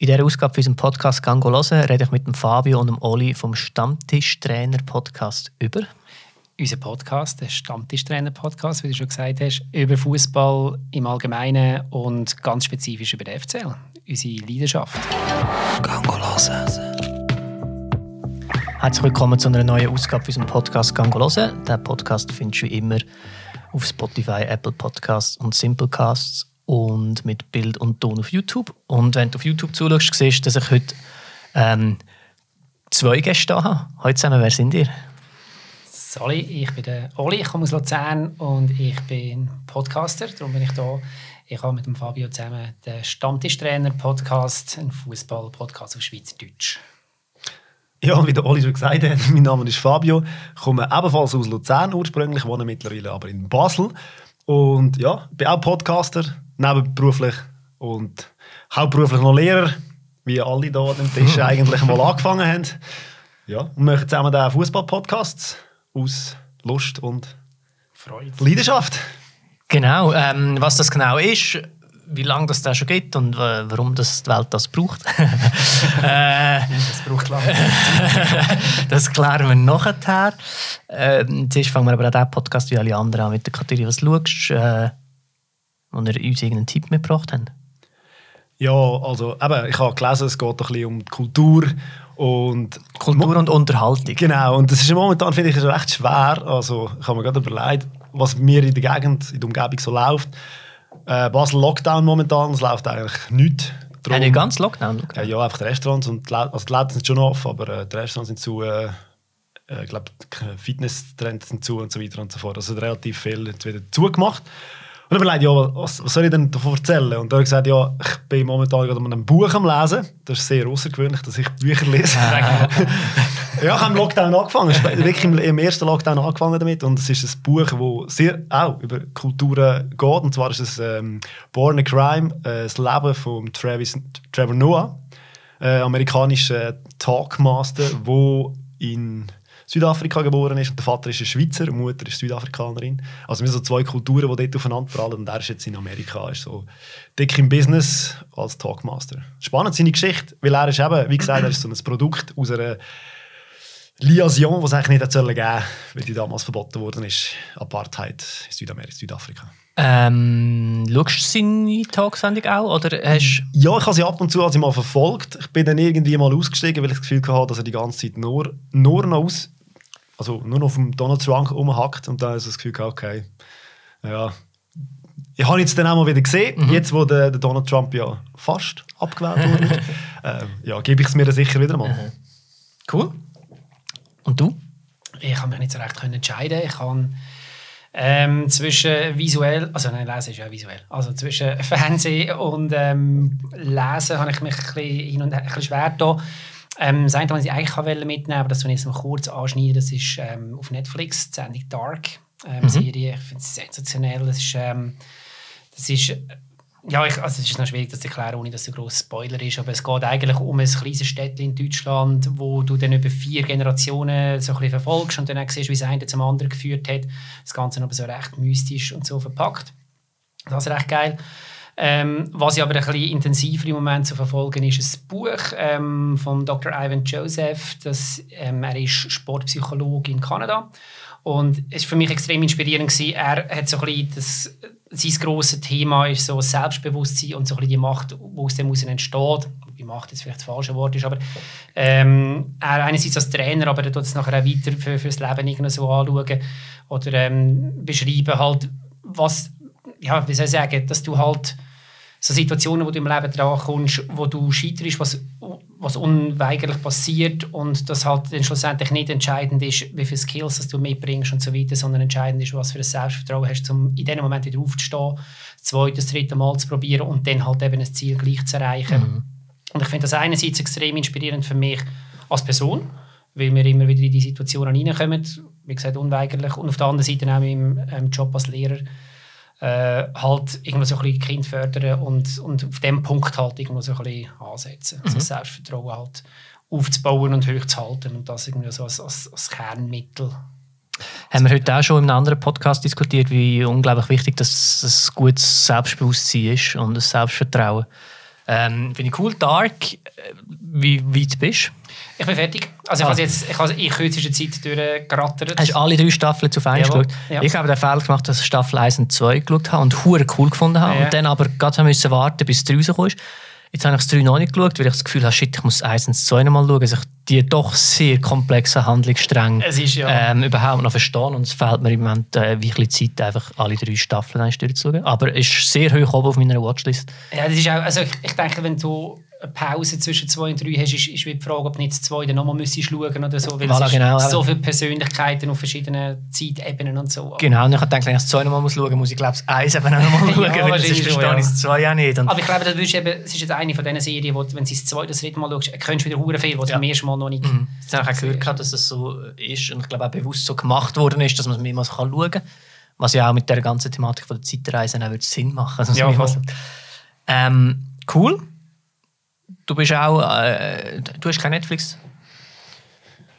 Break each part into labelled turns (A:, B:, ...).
A: In dieser Ausgabe für unseren Podcast «Gango hören» rede ich mit dem Fabio und dem Oli vom Stammtischtrainer-Podcast über
B: unser Podcast, der Stammtischtrainer-Podcast, wie du schon gesagt hast, über Fußball im Allgemeinen und ganz spezifisch über den FCL, unsere Leidenschaft.
A: Gango hören. Herzlich willkommen zu einer neuen Ausgabe unserem Podcast «Gango hören». Den Podcast findest du wie immer auf Spotify, Apple Podcasts und Simplecasts und mit Bild und Ton auf YouTube. Und wenn du auf YouTube zuschaust, siehst du, dass ich heute ähm, zwei Gäste habe. Heute zusammen, wer sind ihr?
B: Sali, ich bin der Oli, ich komme aus Luzern und ich bin Podcaster, darum bin ich da. Ich habe mit dem Fabio zusammen den Stammtischtrainer-Podcast, einen Fußball-Podcast auf Schweizerdeutsch.
C: Ja, wie der Oli schon gesagt hat, mein Name ist Fabio, ich komme ebenfalls aus Luzern ursprünglich, wohne mittlerweile aber in Basel und ja, bin auch Podcaster, nebenberuflich und hauptberuflich noch Lehrer, wie alle hier an dem Tisch eigentlich mal angefangen haben. Ja, und möchten zusammen den Fußball-Podcast aus Lust und Freude. Leidenschaft.
A: Genau, ähm, was das genau ist, wie lange das da schon gibt und äh, warum das die Welt das braucht.
B: äh, das braucht lange.
A: das klären wir nachher. Äh, zuerst fangen wir aber auch diesen Podcast wie alle anderen an mit der Kategorie «Was schaust?» äh, wo ihr uns irgendeinen Tipp mitgebracht habt?
C: Ja, also eben, ich habe gelesen, es geht ein bisschen um die Kultur und
A: Kultur und Unterhaltung.
C: Genau, und das ist momentan, finde ich, recht schwer. Also ich habe mir gerade überlegt, was mir in der Gegend, in der Umgebung so läuft. Äh, Basel Lockdown momentan, es läuft eigentlich nichts.
A: Darum, ja, ganz Lockdown?
C: Äh, ja, einfach die Restaurants und die, also die Läden sind schon off, aber äh, die Restaurants sind zu, äh, äh ich glaube, Fitnesstrends sind zu und so weiter und so fort. Also relativ viel jetzt wieder zugemacht. Und dann überlegt, ja, was, was, soll ich denn davon erzählen? Und dann habe ich gesagt, ja, ich bin momentan gerade an einem Buch am Lesen. Das ist sehr außergewöhnlich, dass ich Bücher lese. ja, ich habe im Lockdown angefangen. Ich habe wirklich im, im, ersten Lockdown angefangen damit. Und es ist ein Buch, das sehr auch über Kulturen geht. Und zwar ist es ähm, Born a Crime, äh, das Leben von Travis, Trevor Noah, äh, amerikanischer Talkmaster, der in Südafrika geboren ist und der Vater ist ein Schweizer, die Mutter ist Südafrikanerin. Also wir sind so zwei Kulturen, die dort aufeinander prallen und er ist jetzt in Amerika, ist so dick im Business als Talkmaster. Spannend seine Geschichte, weil er ist eben, wie gesagt, er ist so ein Produkt aus einer Liaison, die es eigentlich nicht geben sollen, weil die damals verboten worden ist. Apartheid in Südamerika, Südafrika.
A: Ähm, schaust du seine Talksendung auch? Oder hast
C: ja, ich habe sie ab und zu also mal verfolgt. Ich bin dann irgendwie mal ausgestiegen, weil ich das Gefühl hatte, dass er die ganze Zeit nur, nur noch aus, also nur noch auf dem Donald Trump rumhackt und dann ist das Gefühl, okay, ja. Ich habe jetzt dann auch mal wieder gesehen, mhm. jetzt wo der, der, Donald Trump ja fast abgewählt wurde, ähm, ja, gebe ich es mir dann sicher wieder mal. Mhm.
A: Cool. Und du?
B: Ich habe mich nicht so recht entscheiden. Ich habe ähm, zwischen visuell, also nein, Lesen ist ja visuell, also zwischen Fernsehen und ähm, Lesen habe ich mich ein bisschen, hin und her, ein bisschen schwer da. Ähm, das eine, was ich eigentlich mitnehmen wollte, aber das will ich jetzt mal kurz anschneiden, das ist ähm, auf Netflix, die Sendung Dark, ähm, mhm. Serie. Ich finde es sensationell. Das ist, ähm, das ist ja, ich, also es ist noch schwierig, das zu erklären, ohne dass es ein grosser Spoiler ist, aber es geht eigentlich um ein kleines Städtchen in Deutschland, wo du dann über vier Generationen so ein bisschen verfolgst und dann auch siehst, wie es eine zum anderen geführt hat. Das Ganze aber so recht mystisch und so verpackt. Das ist recht geil. Ähm, was ich aber ein bisschen intensiver im Moment zu verfolgen ist ein Buch ähm, von Dr. Ivan Joseph. Das, ähm, er ist Sportpsychologe in Kanada und es war für mich extrem inspirierend. Gewesen. Er hat so ein bisschen das, sein grosses Thema ist so Selbstbewusstsein und so ein bisschen die Macht, die aus dem heraus entsteht. Die Macht jetzt vielleicht das falsche Wort ist, aber ähm, er einerseits als Trainer, aber er tut es nachher auch weiter für, für das Leben irgendwie so anschauen oder ähm, beschreiben halt, was, ja, wie soll ich sagen, dass du halt so Situationen, wo du im Leben dran kommst, wo du scheiterst, was, was unweigerlich passiert und das halt dann schlussendlich nicht entscheidend ist, wie viele Skills dass du mitbringst und so weiter, sondern entscheidend ist, was für ein Selbstvertrauen hast, um in diesem Moment wieder aufzustehen, das zweite, das dritte Mal zu probieren und dann halt eben ein Ziel gleich zu erreichen. Mhm. Und ich finde das einerseits extrem inspirierend für mich als Person, weil wir immer wieder in die Situationen reinkommen, wie gesagt, unweigerlich, und auf der anderen Seite auch im ähm, Job als Lehrer, äh, halt irgendwo so ein bisschen Kind fördern und, und auf dem Punkt halt irgendwo so ein bisschen ansetzen. Also mhm. Also Selbstvertrauen halt aufzubauen und hochzuhalten und das irgendwie so als, als, als Kernmittel.
A: Haben wir heute auch schon in einem anderen Podcast diskutiert, wie unglaublich wichtig das ein gutes Selbstbewusstsein ist und das Selbstvertrauen. Ähm, Finde ich cool. Dark, äh, wie weit bist du?
B: Ich bin fertig. Also ich
A: Ah.
B: habe jetzt ich habe in kürzester Zeit durchgerattert.
A: Hast du alle drei Staffeln zu Feind
B: Jawohl,
A: geschaut?
B: ja.
A: Ich habe den Fehler gemacht, dass ich Staffel 1 und 2 geschaut habe und hure cool gefunden habe.
B: Ja.
A: Und dann aber gerade müssen warten, bis es 3 rausgekommen ist. Jetzt habe ich das 3 noch nicht geschaut, weil ich das Gefühl habe, shit, ich muss 1 und 2 noch mal schauen, dass ich die doch sehr komplexen Handlungsstränge
B: ja-
A: ähm, überhaupt noch verstehe. Und es fehlt mir im Moment äh, wie ein Zeit, einfach alle drei Staffeln eins durchzuschauen. Aber es ist sehr hoch oben auf meiner Watchlist.
B: Ja, das ist auch, also ich, ich denke, wenn du eine Pause zwischen zwei und drei hast, ist, ist wie die Frage, ob du nicht das zwei dann nochmal müsstest schauen oder so, weil
A: Voilà,
B: es ist
A: genau,
B: so viele Persönlichkeiten auf verschiedenen Zeitebenen und so.
A: Genau, und ich habe gedacht, wenn ich das 2 noch mal muss schauen muss, muss ich glaube ich 1 eben auch noch mal
B: Ja,
A: schauen, weil sonst verstehe
B: ja.
A: ich das 2 auch nicht. Und
B: Aber ich glaube, das du eben, es ist jetzt eine von diesen Serien, wo, wenn du das zweite, das dritte Mal schaust, kennst du wieder hure viel, was du
A: Ja.
B: beim ersten Mal noch nicht...
A: Habe ich auch gehört, gehabt, dass das so ist und ich glaube auch bewusst so gemacht worden ist, dass man es mehrmals kann schauen kann. Was ja auch mit der ganzen Thematik von der Zeitreise auch wird Sinn machen. Also, dass
B: Ja, voll.
A: ähm, cool. Du bist auch, äh, du hast kein Netflix.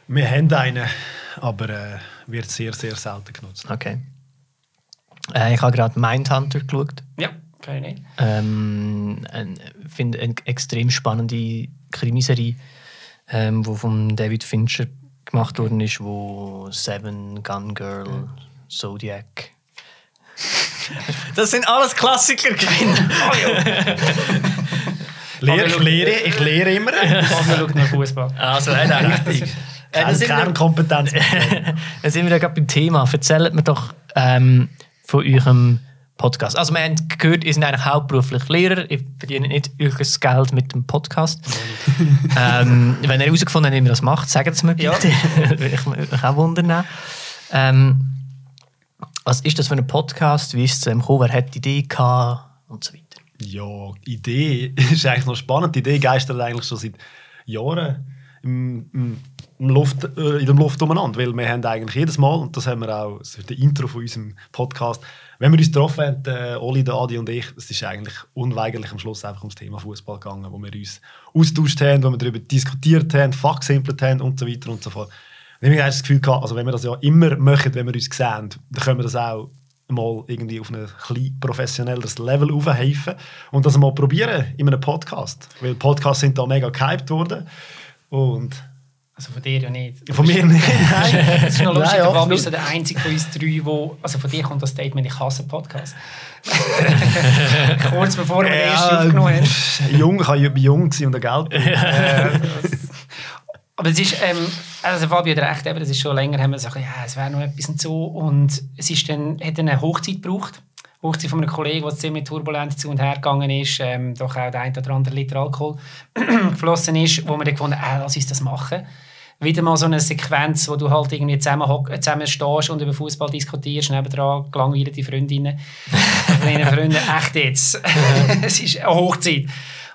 C: Wir haben einen, aber äh, wird sehr, sehr selten genutzt.
A: Okay. Äh, ich habe gerade Mindhunter geschaut.
B: Ja, kann ich nicht.
A: Ähm, Ich finde eine extrem spannende Krimiserie, ähm, wo von David Fincher gemacht worden ist, wo Seven, Gun Girl, Zodiac. Das sind alles Klassiker, Kinder.
C: Lehre, ich, lehre, ich lehre immer.
B: Fabio schaut nur Fußball.
A: Also, äh, nein, richtig. Äh, da
C: Keine
A: sind wir-
C: Kernkompetenz.
A: Dann sind wir ja gerade beim Thema. Erzählt mir doch ähm, von eurem Podcast. Also wir haben gehört, ihr seid eigentlich hauptberuflich Lehrer, ihr verdient nicht euer Geld mit dem Podcast. ähm, wenn ihr herausgefunden habt, wie man das macht, sagt es mir
B: Ja.
A: bitte. Würde ich mich auch wundern. Ähm, was ist das für ein Podcast? Wie ist es zu dem gekommen? Wer hat die Idee gehabt? Und so weiter.
C: Ja, Idee ist eigentlich noch spannend. Die Idee geistert eigentlich schon seit Jahren im, im, im Luft, äh, in der Luft umeinander. Weil wir haben eigentlich jedes Mal, und das haben wir auch, das ist der Intro von unserem Podcast, wenn wir uns getroffen haben, äh, Oli, der Adi und ich, es ist eigentlich unweigerlich am Schluss einfach ums Thema Fußball gegangen, wo wir uns austauscht haben, wo wir darüber diskutiert haben, fachsimpelt haben und so weiter und so fort. Ich habe das Gefühl gehabt, also wenn wir das ja immer machen, wenn wir uns sehen, dann können wir das auch mal irgendwie auf ein klein professionelleres Level aufheifen und das mal probieren in einem Podcast. Weil Podcasts sind da mega gehypt worden. Und
B: Also von dir ja nicht.
C: von mir nicht. Nein.
B: Es ist noch lustig,
C: Nein,
B: der Fabio
C: absolut.
B: ist so der einzige von uns drei, wo, also von dir kommt das Statement, ich hasse Podcast. Kurz bevor wir den ersten aufgenommen haben.
C: jung, ich war jung und ein Geld.
B: Aber es ist, ähm, also Fabio hat recht, eben, das ist schon länger, haben wir gesagt, ja, es wäre noch etwas und so. Und es ist dann, hat dann eine Hochzeit gebraucht. Hochzeit von einem Kollegen, der ziemlich turbulent zu und her gegangen ist, ähm, doch auch der ein oder andere Liter Alkohol geflossen ist, wo wir dann gefunden haben, äh, lass uns das machen. Wieder mal so eine Sequenz, wo du halt irgendwie zusammen, äh, zusammen stehst und über Fußball diskutierst, nebendran gelangweilte die Freundinnen. Meine Freunde, echt jetzt. es ist eine Hochzeit.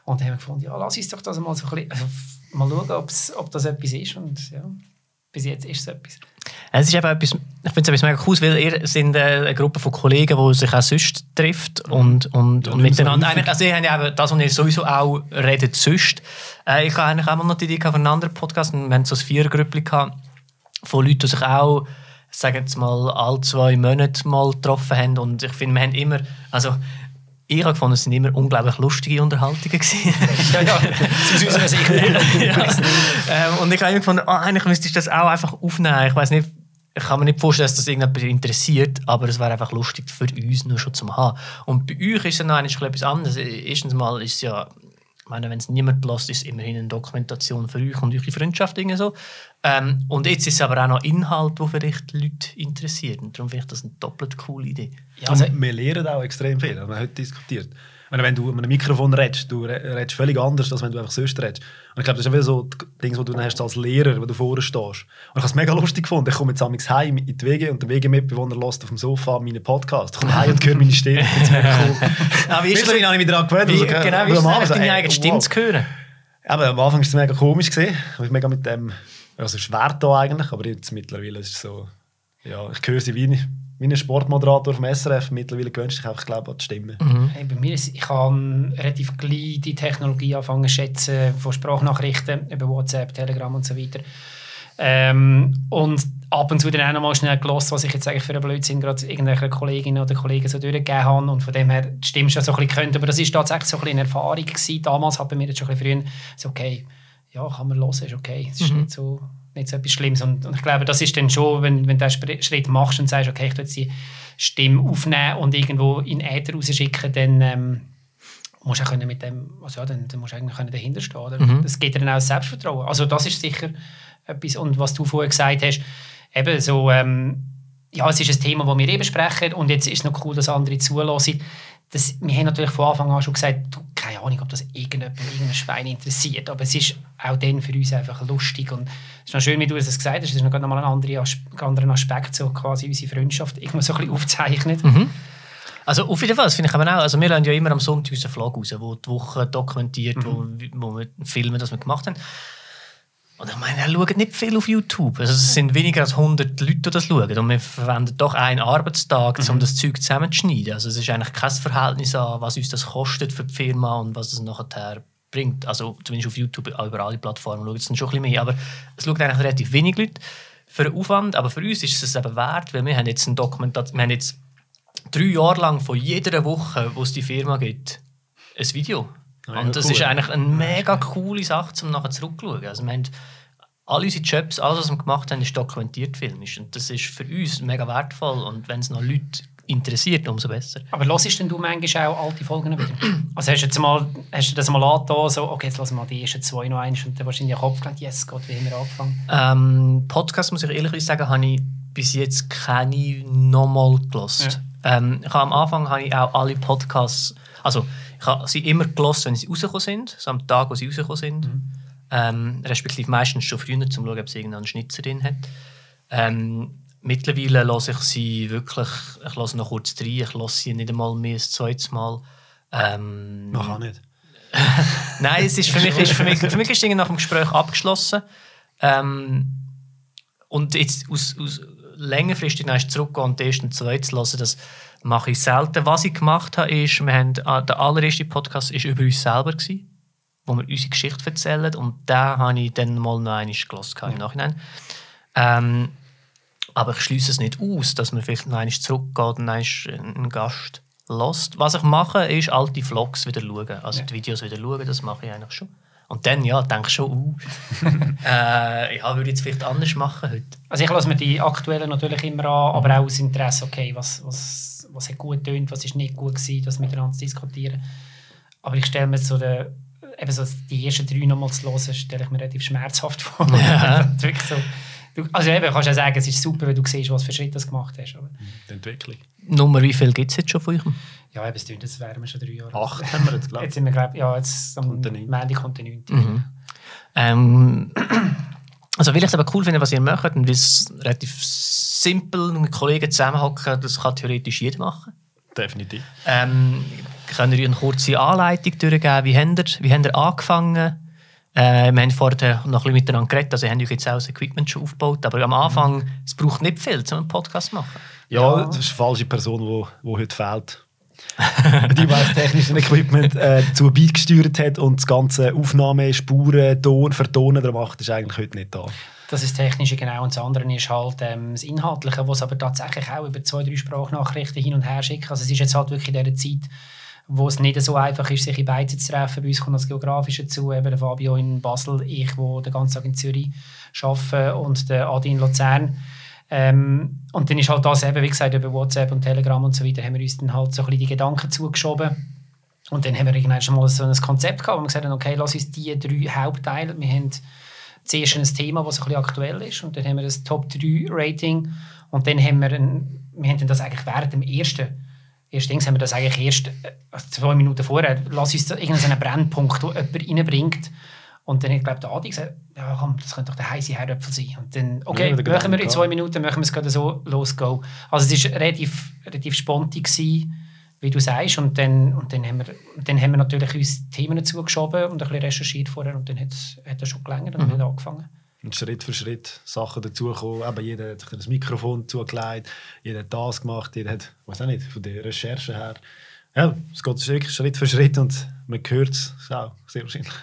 B: Und dann haben wir gefunden, ja, lass uns doch das mal so ein bisschen, mal schauen, ob's, ob das etwas ist. Und ja, bis jetzt ist es etwas.
A: Es ist eben etwas, ich finde es etwas mega cool, weil ihr sind äh, eine Gruppe von Kollegen, die sich auch sonst trifft und, und, und
C: nicht
A: miteinander.
C: so.
A: Eigentlich, also ihr habt ja eben das, was ihr sowieso auch redet, sonst. Äh, ich habe eigentlich auch mal noch die Idee gehabt von einem anderen Podcast. und Wir hatten so ein Vierergrüppli gehabt von Leuten, die sich auch, sagen jetzt mal, alle zwei Monate mal getroffen haben. Und ich finde, wir haben immer, also ich habe gefunden, es sind immer unglaublich lustige Unterhaltungen gewesen.
B: Ja, ja, aus unserer Sicht.
A: ja. ähm, und ich habe immer gefunden, ah, eigentlich müsste ich das auch einfach aufnehmen. Ich weiß nicht, ich kann mir nicht vorstellen, dass das irgendjemand interessiert, aber es wäre einfach lustig für uns nur schon zum haben. Und bei euch ist es noch eigentlich etwas anderes. Erstens mal ist es ja, ich meine, wenn es niemand lässt, ist es immerhin eine Dokumentation für euch und eure Freundschaft irgendwie so. Ähm, und jetzt ist es aber auch noch Inhalt, der vielleicht Leute interessiert. Und darum finde ich das eine doppelt coole Idee.
B: Ja, also,
C: wir lernen auch extrem viel. Wir haben heute diskutiert. Meine, wenn du mit einem Mikrofon redest, du re- redest völlig anders, als wenn du einfach sonst redest. Und ich glaube, das ist ja wieder so die Dinge, die du dann hast als Lehrer, wenn du vorne stehst. Und ich habe es mega lustig gefunden. Ich komme jetzt amigs heim in die WG und der WG-Mitbewohner lässt auf dem Sofa meinen Podcast. Ich komme heim und höre meine Stimme. Ich finde es mega cool.
A: Ah, wie ist das?
C: Mittlerweile habe ich mich daran gewöhnt.
A: Wie, genau, wie ist es deine eigene Stimme
C: wow.
A: zu hören?
C: Aber am Anfang war es mega komisch. Gewesen. Ich mega mit dem, also schwer da eigentlich, aber jetzt mittlerweile ist es so, ja, ich höre sie wie, ein- wie ein Sportmoderator vom SRF. Mittlerweile gewöhnst du dich einfach, glaube ich, an die Stimme.
B: Hey, bei mir ist, ich habe relativ gleich die Technologie angefangen zu schätzen, von Sprachnachrichten über WhatsApp, Telegram und so weiter. Ähm, und ab und zu dann auch noch mal schnell gelost, was ich jetzt eigentlich für einen Blödsinn gerade irgendwelche Kolleginnen oder Kollegen so durchgegeben habe und von dem her die Stimme schon so ein bisschen könnte. Aber das ist tatsächlich so ein bisschen eine Erfahrung gewesen. Damals hat bei mir jetzt schon ein bisschen früher so, okay, ja, kann man hören, ist okay. Es ist
A: Mhm.
B: nicht, so, nicht so etwas Schlimmes. Und, und ich glaube, das ist dann schon, wenn, wenn du diesen Spr- Schritt machst und sagst, okay, ich jetzt die Stimme aufnehmen und irgendwo in den Äther rausschicken, dann ähm, musst du auch können mit dem, also ja, dann, dann musst du eigentlich können dahinter stehen. Oder?
A: Mhm.
B: Das gibt dir dann auch Selbstvertrauen. Also das ist sicher etwas. Und was du vorher gesagt hast, eben so, ähm, ja, es ist ein Thema, das wir eben besprechen und jetzt ist es noch cool, dass andere zulassen. Das, wir haben natürlich von Anfang an schon gesagt, du, keine Ahnung, ob das irgendjemand, irgendein Schwein interessiert, aber es ist auch dann für uns einfach lustig und es ist noch schön, wie du es gesagt hast, es ist noch mal ein anderer As- anderer Aspekt, so quasi unsere Freundschaft irgendwo so ein bisschen aufzeichnet.
A: Also auf jeden Fall, das finde ich aber auch. Also wir laden ja immer am Sonntag unseren Vlog raus, wo die Woche dokumentiert, wo, wo wir filmen, das wir gemacht haben. Und ich meine, er schaut nicht viel auf YouTube. Also es sind weniger als 100 Leute, die das schauen. Und wir verwenden doch einen Arbeitstag, um das Zeug zusammenzuschneiden. Also es ist eigentlich kein Verhältnis an, was uns das kostet für die Firma und was es nachher bringt. Also zumindest auf YouTube, über alle Plattformen schaut es dann schon ein bisschen mehr. Aber es schaut eigentlich relativ wenig Leute für den Aufwand. Aber für uns ist es eben wert, weil wir haben jetzt ein Dokumentation, wir haben jetzt drei Jahre lang von jeder Woche, wo es die Firma gibt, ein Video.
C: Ja,
A: und das
C: cool.
A: ist eigentlich eine mega coole Sache, um nachher zurückzuschauen. Also wir haben alle unsere Jobs, alles, was wir gemacht haben, ist dokumentiert filmisch. Und das ist für uns mega wertvoll. Und wenn es noch Leute interessiert, umso besser.
B: Aber hörst denn du manchmal auch alte Folgen wieder? Also hast du, jetzt mal, hast du das mal angetan, so, okay, jetzt lassen wir mal die ersten zwei noch eins und dann wahrscheinlich den Kopf gelegt, yes, Gott, wie haben wir angefangen?
A: Ähm, Podcast, muss ich ehrlich sagen, habe ich bis jetzt keine nochmal gelost. Ähm, ich habe am Anfang habe ich auch alle Podcasts, also ich habe sie immer gelost, wenn sie rausgekommen sind, so am Tag, wo sie rausgekommen sind. Ähm, respektive meistens schon früher, um zu schauen, ob sie irgendeinen Schnitzer drin hat. Ähm, mittlerweile lasse ich sie wirklich, ich lasse noch kurz rein, ich lasse sie nicht einmal mehr ein zweites Mal. Ähm,
C: Man kann nicht.
A: Nein, es ist für mich, ist für mich, für mich ist Dinge nach dem Gespräch abgeschlossen. Ähm, und jetzt aus, aus längerfristig zurückgehen und den ersten zwei zu hören, das mache ich selten. Was ich gemacht habe, ist, wir haben, ah, der allererste Podcast war über uns selber, gewesen, wo wir unsere Geschichte erzählen und den habe ich dann mal noch einmal gehört im Nachhinein. Ähm, aber ich schließe es nicht aus, dass man vielleicht noch einmal zurückgeht und einen Gast lässt. Was ich mache, ist alte Vlogs wieder schauen. Also die Videos wieder schauen, das mache ich eigentlich schon. Und dann, ja, denke ich schon, uh, äh, ja, würde ich jetzt vielleicht anders machen heute.
B: Also ich lasse mir die aktuellen natürlich immer an, aber auch aus Interesse, okay, was, was, was hat gut getönt, was ist nicht gut gewesen, das miteinander zu diskutieren. Aber ich stelle mir so den, eben so die ersten drei nochmal zu hören, stelle ich mir relativ schmerzhaft vor.
A: Ja.
B: So. Du, also eben, kannst ja sagen, es ist super, wenn du siehst, was für Schritte du gemacht hast. Aber,
C: Die Entwicklung.
A: Nummer, wie viel gibt es jetzt schon von euch?
B: ja, eben, es tönt, jetzt wären wir schon drei Jahre.
C: Acht haben wir jetzt, glaube ich.
B: Jetzt sind wir, glaube ja, jetzt am
C: Kommt der neunte.
B: Montag kommt der 9.
A: Mhm. Ähm, also, weil ich es aber cool finde, was ihr macht und weil es relativ simpel mit Kollegen zusammenhocken, das kann theoretisch jeder machen.
C: Definitiv.
A: Ähm, könnt ihr eine kurze Anleitung durchgeben? Wie habt ihr, wie habt ihr angefangen? Äh, wir haben vorher noch ein bisschen miteinander geredet, also haben euch jetzt auch das Equipment schon aufgebaut, aber am Anfang, es braucht nicht viel, um einen Podcast zu machen.
C: Ja,
B: Ja.
C: das ist die falsche Person, die wo, wo heute fehlt. die, die das technische Equipment äh, dazu beigesteuert hat und das ganze Aufnahme, Spuren, Ton, Vertonen der macht, ist eigentlich heute nicht da.
B: Das ist das Technische, genau. Und das andere ist halt ähm, das Inhaltliche, was aber tatsächlich auch über zwei, drei Sprachnachrichten hin und her schickt. Also es ist jetzt halt wirklich in dieser Zeit, wo es nicht so einfach ist, sich in Beizen zu treffen. Bei uns kommt das Geografische dazu, eben der Fabio in Basel, ich, wo den ganzen Tag in Zürich arbeite und der Adi in Luzern. Ähm, und dann ist halt das eben, wie gesagt, über WhatsApp und Telegram und so weiter, haben wir uns dann halt so ein bisschen die Gedanken zugeschoben. Und dann haben wir irgendwann schon mal so ein Konzept gehabt, wo wir gesagt haben, okay, lass uns die drei Hauptteile, wir haben zuerst ein Thema, das ein bisschen aktuell ist und dann haben wir das Top-3-Rating und dann haben wir, ein, wir haben das eigentlich während dem ersten ersten Dings haben wir das eigentlich erst äh, zwei Minuten vorher, lass uns irgendeinen Brennpunkt, wo jemand reinbringt und dann hat, glaube der Adi gesagt, ja komm, das könnte doch der heiße Herdöpfel sein. Und dann, okay,
C: Ja,
B: machen wir in zwei. Minuten, machen wir es gerade so, los, go. Also es war relativ, relativ spontan, gewesen, wie du sagst. Und dann, und dann, haben, wir, dann haben wir natürlich uns Themen zugeschoben und ein bisschen recherchiert vorher und dann hat es hat es schon gelangt und
C: Mhm.
B: wir haben angefangen.
C: Und Schritt für Schritt Sachen dazugekommen. Eben, jeder hat sich das Mikrofon zugelegt, jeder hat das gemacht, jeder hat, weiß auch nicht, von der Recherche her. Ja, es geht wirklich Schritt für Schritt und man hört es auch sehr wahrscheinlich.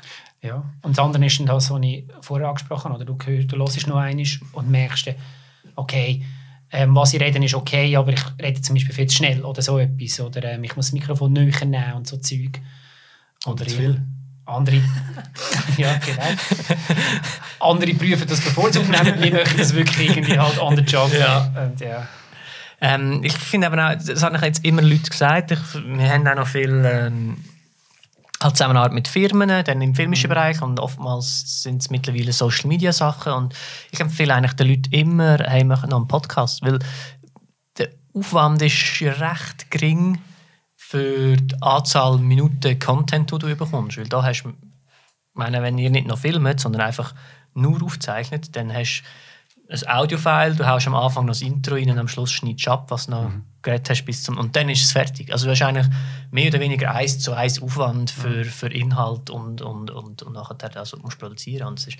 B: Ja. Und das andere ist dann das, was ich vorher angesprochen habe. Oder du, hörst, du hörst noch einmal und merkst, okay, ähm, was ich rede ist okay, aber ich rede zum Beispiel viel zu schnell oder so etwas. Oder ähm, ich muss das Mikrofon näher nehmen und so Zeug.
C: Oder zu viel.
B: Andere, ja, genau. andere prüfen das, bevor sie aufnehmen. Wir möchten das wirklich irgendwie halt on the job.
A: Ja.
B: Und, ja.
A: Ähm, ich finde aber auch, das haben jetzt immer Leute gesagt, ich, wir haben auch noch viel ähm, halt Zusammenarbeit mit Firmen, dann im filmischen
B: Mhm.
A: Bereich und oftmals sind es mittlerweile Social Media Sachen und ich empfehle eigentlich den Leuten immer, hey, machen noch einen Podcast, weil der Aufwand ist recht gering für die Anzahl Minuten Content, die du bekommst, weil da hast du, ich meine, wenn ihr nicht noch filmt, sondern einfach nur aufzeichnet, dann hast du ein Audiofile, du haust am Anfang noch das Intro rein und am Schluss schneidest du ab, was du noch geredet hast bis zum und dann ist es fertig. Also du hast eigentlich mehr oder weniger eins zu eins Aufwand für, für Inhalt und, und, und, und nachher also du musst produzieren und es ist,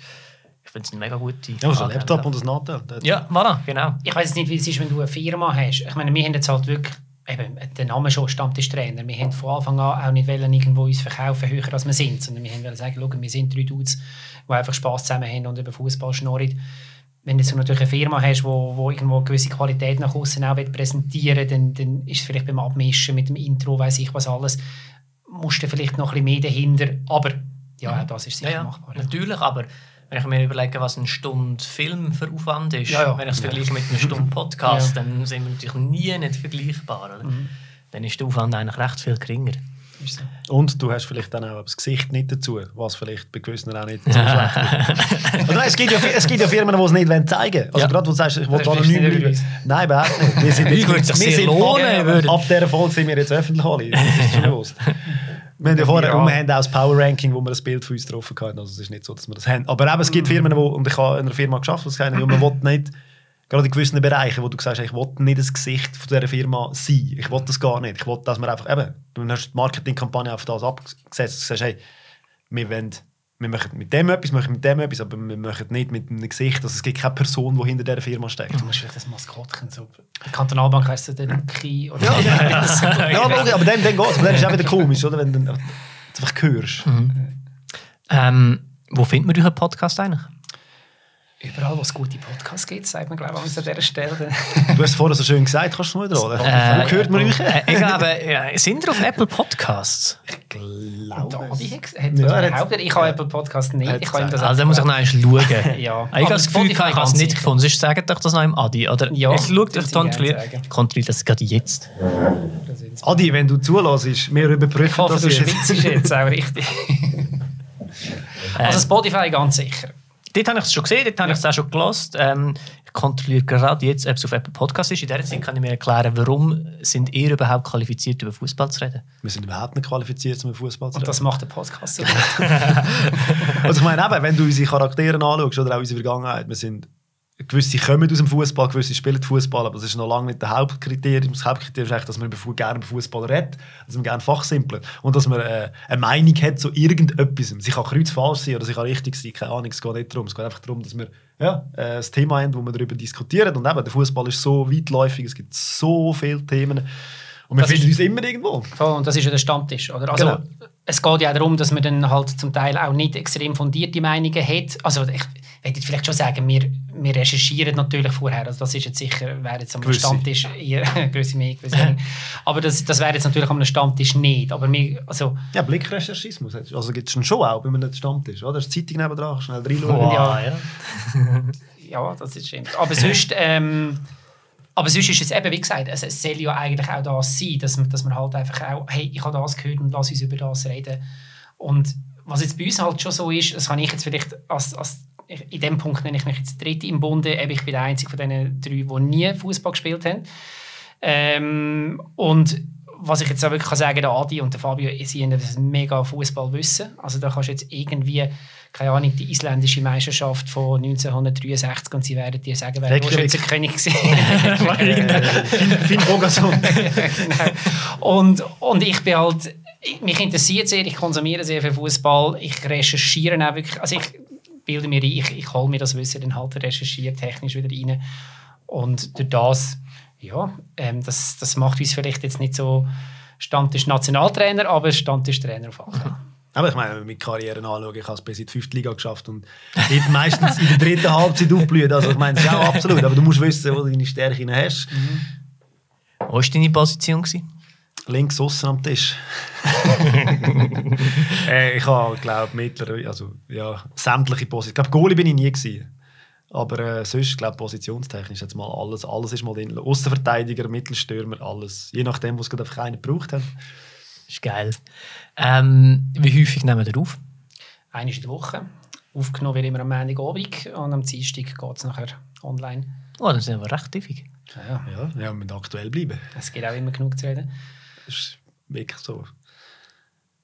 A: ich finde es eine mega gute
C: Ja, also ein. Laptop und ein. Das-
A: Ja, voilà, genau.
B: Ich weiß nicht, wie es ist, wenn du eine Firma hast. Ich meine, wir haben jetzt halt wirklich, eben, der Name schon, Stammtischtrainer. Wir haben von Anfang an auch nicht wollen, irgendwo uns verkaufen, höher als wir sind, sondern wir haben wollen sagen, schau, wir sind drei Dudes, die einfach Spass zusammen haben und über Fußball schnorren. Wenn du so natürlich eine Firma hast, wo, wo irgendwo eine gewisse Qualität nach außen auch will präsentieren dann, dann ist es vielleicht beim Abmischen mit dem Intro, weiß ich was alles, musst du vielleicht noch ein bisschen mehr dahinter. Aber ja, auch das ist sicher
A: Ja, ja,
B: machbar.
A: natürlich, aber wenn ich mir überlege, was eine Stunde Film für Aufwand ist,
B: Ja,
A: wenn ich es vergleiche mit einer Stunde Podcast, dann sind wir natürlich nie nicht vergleichbar. Oder?
B: Mhm.
A: Dann ist der Aufwand eigentlich recht viel geringer.
C: Und du hast vielleicht dann auch das Gesicht nicht dazu, was vielleicht bei gewissen auch nicht so schlecht ist. Nein, es, gibt ja, es gibt ja Firmen, die es nicht zeigen wollen. Also
A: Ja.
C: gerade, wo du sagst, ich will anonym bleiben. Nein, überhaupt nicht. Wir sind jetzt, wir sind
A: lohnen,
C: ab, ab dieser Folge sind wir jetzt öffentlich alle. Das ist schon bewusst. Wir haben ja vorher,
B: Ja.
C: wir haben auch das Power Ranking, wo wir ein Bild von uns drauf hatten. Also es ist nicht so, dass wir das haben. Aber eben, es gibt Firmen, wo, und ich habe in einer Firma geschafft, die sagen, ja, man will nicht, gerade in gewissen Bereichen, wo du sagst, ich will nicht das Gesicht von dieser Firma sein. Ich will das gar nicht. Ich will, dass man einfach, eben, du hast die Marketingkampagne auf das abgesetzt. Du sagst, hey, wir wollen wir machen mit dem etwas, wir machen mit dem etwas, aber wir machen nicht mit einem Gesicht. Also es gibt keine Person, die hinter dieser Firma steckt.
B: Du musst vielleicht das Maskottchen so. Die Kantonalbank heisst ja der Luki. Oder
C: Ja, logisch, aber dann, dann geht es. Aber dann ist es auch wieder komisch, oder? wenn du dann einfach hörst.
A: Ähm, wo findet man euren Podcast eigentlich?
B: Überall, wo es gute Podcasts gibt, sagt man, glaube ich, an dieser Stelle.
C: Du hast vorher so schön gesagt, kannst du es mal oder?
A: Äh,
C: hört man euch?
A: Äh, ich glaube, ja, sind ihr auf Apple Podcasts?
B: Und
C: Glaube
B: Adi
C: es.
B: hat
C: Ja, hat-
B: ich habe Apple Podcast nicht. Ich habe ihm das
A: Also, da muss ich noch einmal schauen.
B: Ja.
A: Ich habe das Gefühl, ich habe es nicht gefunden. Sonst sagt doch das noch im Adi. Oder
B: Ja,
A: ich schaue, ich
B: ich
A: kontrolliere, das gerade jetzt.
C: Adi, wenn du zulässt, wir
B: Ich
C: überprüfen
B: hoffe,
C: das
B: du schwitzt jetzt auch richtig. also Spotify ganz sicher.
A: Dort habe ich es schon gesehen, dort habe ich es auch schon gelost. Ähm, ich kontrolliere gerade jetzt, ob es auf Apple Podcast ist. In dieser Zeit kann ich mir erklären, warum sind ihr überhaupt qualifiziert, über Fußball zu reden?
C: Wir sind überhaupt nicht qualifiziert, um Fußball zu
B: Und
C: reden.
B: das macht der Podcast so.
C: Also ich meine, eben, wenn du unsere Charaktere anschaust oder auch unsere Vergangenheit, wir sind gewisse kommen aus dem Fußball, gewisse spielen Fußball, aber das ist noch lange nicht das Hauptkriterium. Das Hauptkriterium ist eigentlich, dass man über gerne über Fußball redet, dass man gerne fachsimpeln und dass man äh, eine Meinung hat zu irgendetwas. Sie kann kreuzfalsch sein oder sie kann richtig sein, keine Ahnung, es geht nicht darum. Es geht einfach darum, dass wir ja, äh, ein Thema haben, wo wir darüber diskutieren und eben, der Fußball ist so weitläufig, es gibt so viele Themen und wir
B: Das
C: finden
B: ist-
C: uns immer irgendwo.
B: Voll, und das ist ja der Stammtisch. Oder? Also,
C: Genau.
B: Es geht ja auch darum, dass man dann halt zum Teil auch nicht extrem fundierte Meinungen hat. Also ich würde vielleicht schon sagen, wir, wir recherchieren natürlich vorher. Also das ist jetzt sicher, wäre jetzt am. Stammtisch eher, gewisse mehr, gewisse weniger. Aber das, das wäre jetzt natürlich am Stammtisch nicht. Aber wir, also,
C: Ja, Blickrecherchismus, also gibt es schon auch bei einem Stammtisch, oder? Da ist die Zeitung nebendran, schnell reinschauen.
A: Wow,
B: Ja.
A: ja.
B: ja, das ist stimmt. Aber sonst, ähm, aber sonst ist es eben, wie gesagt, es, es soll ja eigentlich auch das sein, dass man, dass man halt einfach auch, hey, ich habe das gehört und lass uns über das reden. Und was jetzt bei uns halt schon so ist, das habe ich jetzt vielleicht als, als in dem Punkt nenne ich mich jetzt Dritte im Bunde, eben ich bin der Einzige von diesen drei, die nie Fußball gespielt haben. Ähm, und was ich jetzt auch wirklich kann sagen der Adi und der Fabio, sie haben das mega Fußballwissen. Also da kannst du jetzt irgendwie, keine Ahnung, die isländische Meisterschaft von 1963 und sie werden dir sagen, wer
C: Reykjavik.
B: Torschützenkönig war.
C: Finn Bogason.
B: genau. und, und ich bin halt, ich- mich interessiert sehr, ich konsumiere sehr viel Fußball, ich recherchiere auch wirklich, also ich bilde mir ein, ich, ich hole mir das Wissen dann halt recherchiert technisch wieder rein und durch das, ja, ähm, das, das macht uns vielleicht jetzt nicht so Stammtisch Nationaltrainer, aber Stammtisch Trainer auf alle.
C: Aber ich meine, wenn wir meine Karriere anschauen, ich habe es bis in die fünfte Liga geschafft und dort meistens in der dritten Halbzeit aufblüht. Also ich meine, das ist auch absolut. Aber du musst wissen, wo du deine Stärken hast.
A: Was war deine Position? Gewesen?
C: Links außen am Tisch. äh, ich habe, glaube mittlerweile, also ja, sämtliche Positionen. Ich glaube, Goalie bin ich nie gewesen. Aber äh, sonst, glaube positionstechnisch jetzt mal alles, alles ist mal drin. Außenverteidiger, Mittelstürmer, alles. Je nachdem, was gerade einfach einer gebraucht hat.
A: ist geil. Ähm, wie häufig nehmen wir auf?
B: Einmal in der Woche. Aufgenommen wird immer am Montagabend und am Dienstag geht es nachher online.
A: Oh, dann sind wir recht häufig.
B: Ja, ja.
C: Ja, ja, wir müssen aktuell bleiben.
B: Es geht auch immer genug zu reden.
C: Das ist wirklich so.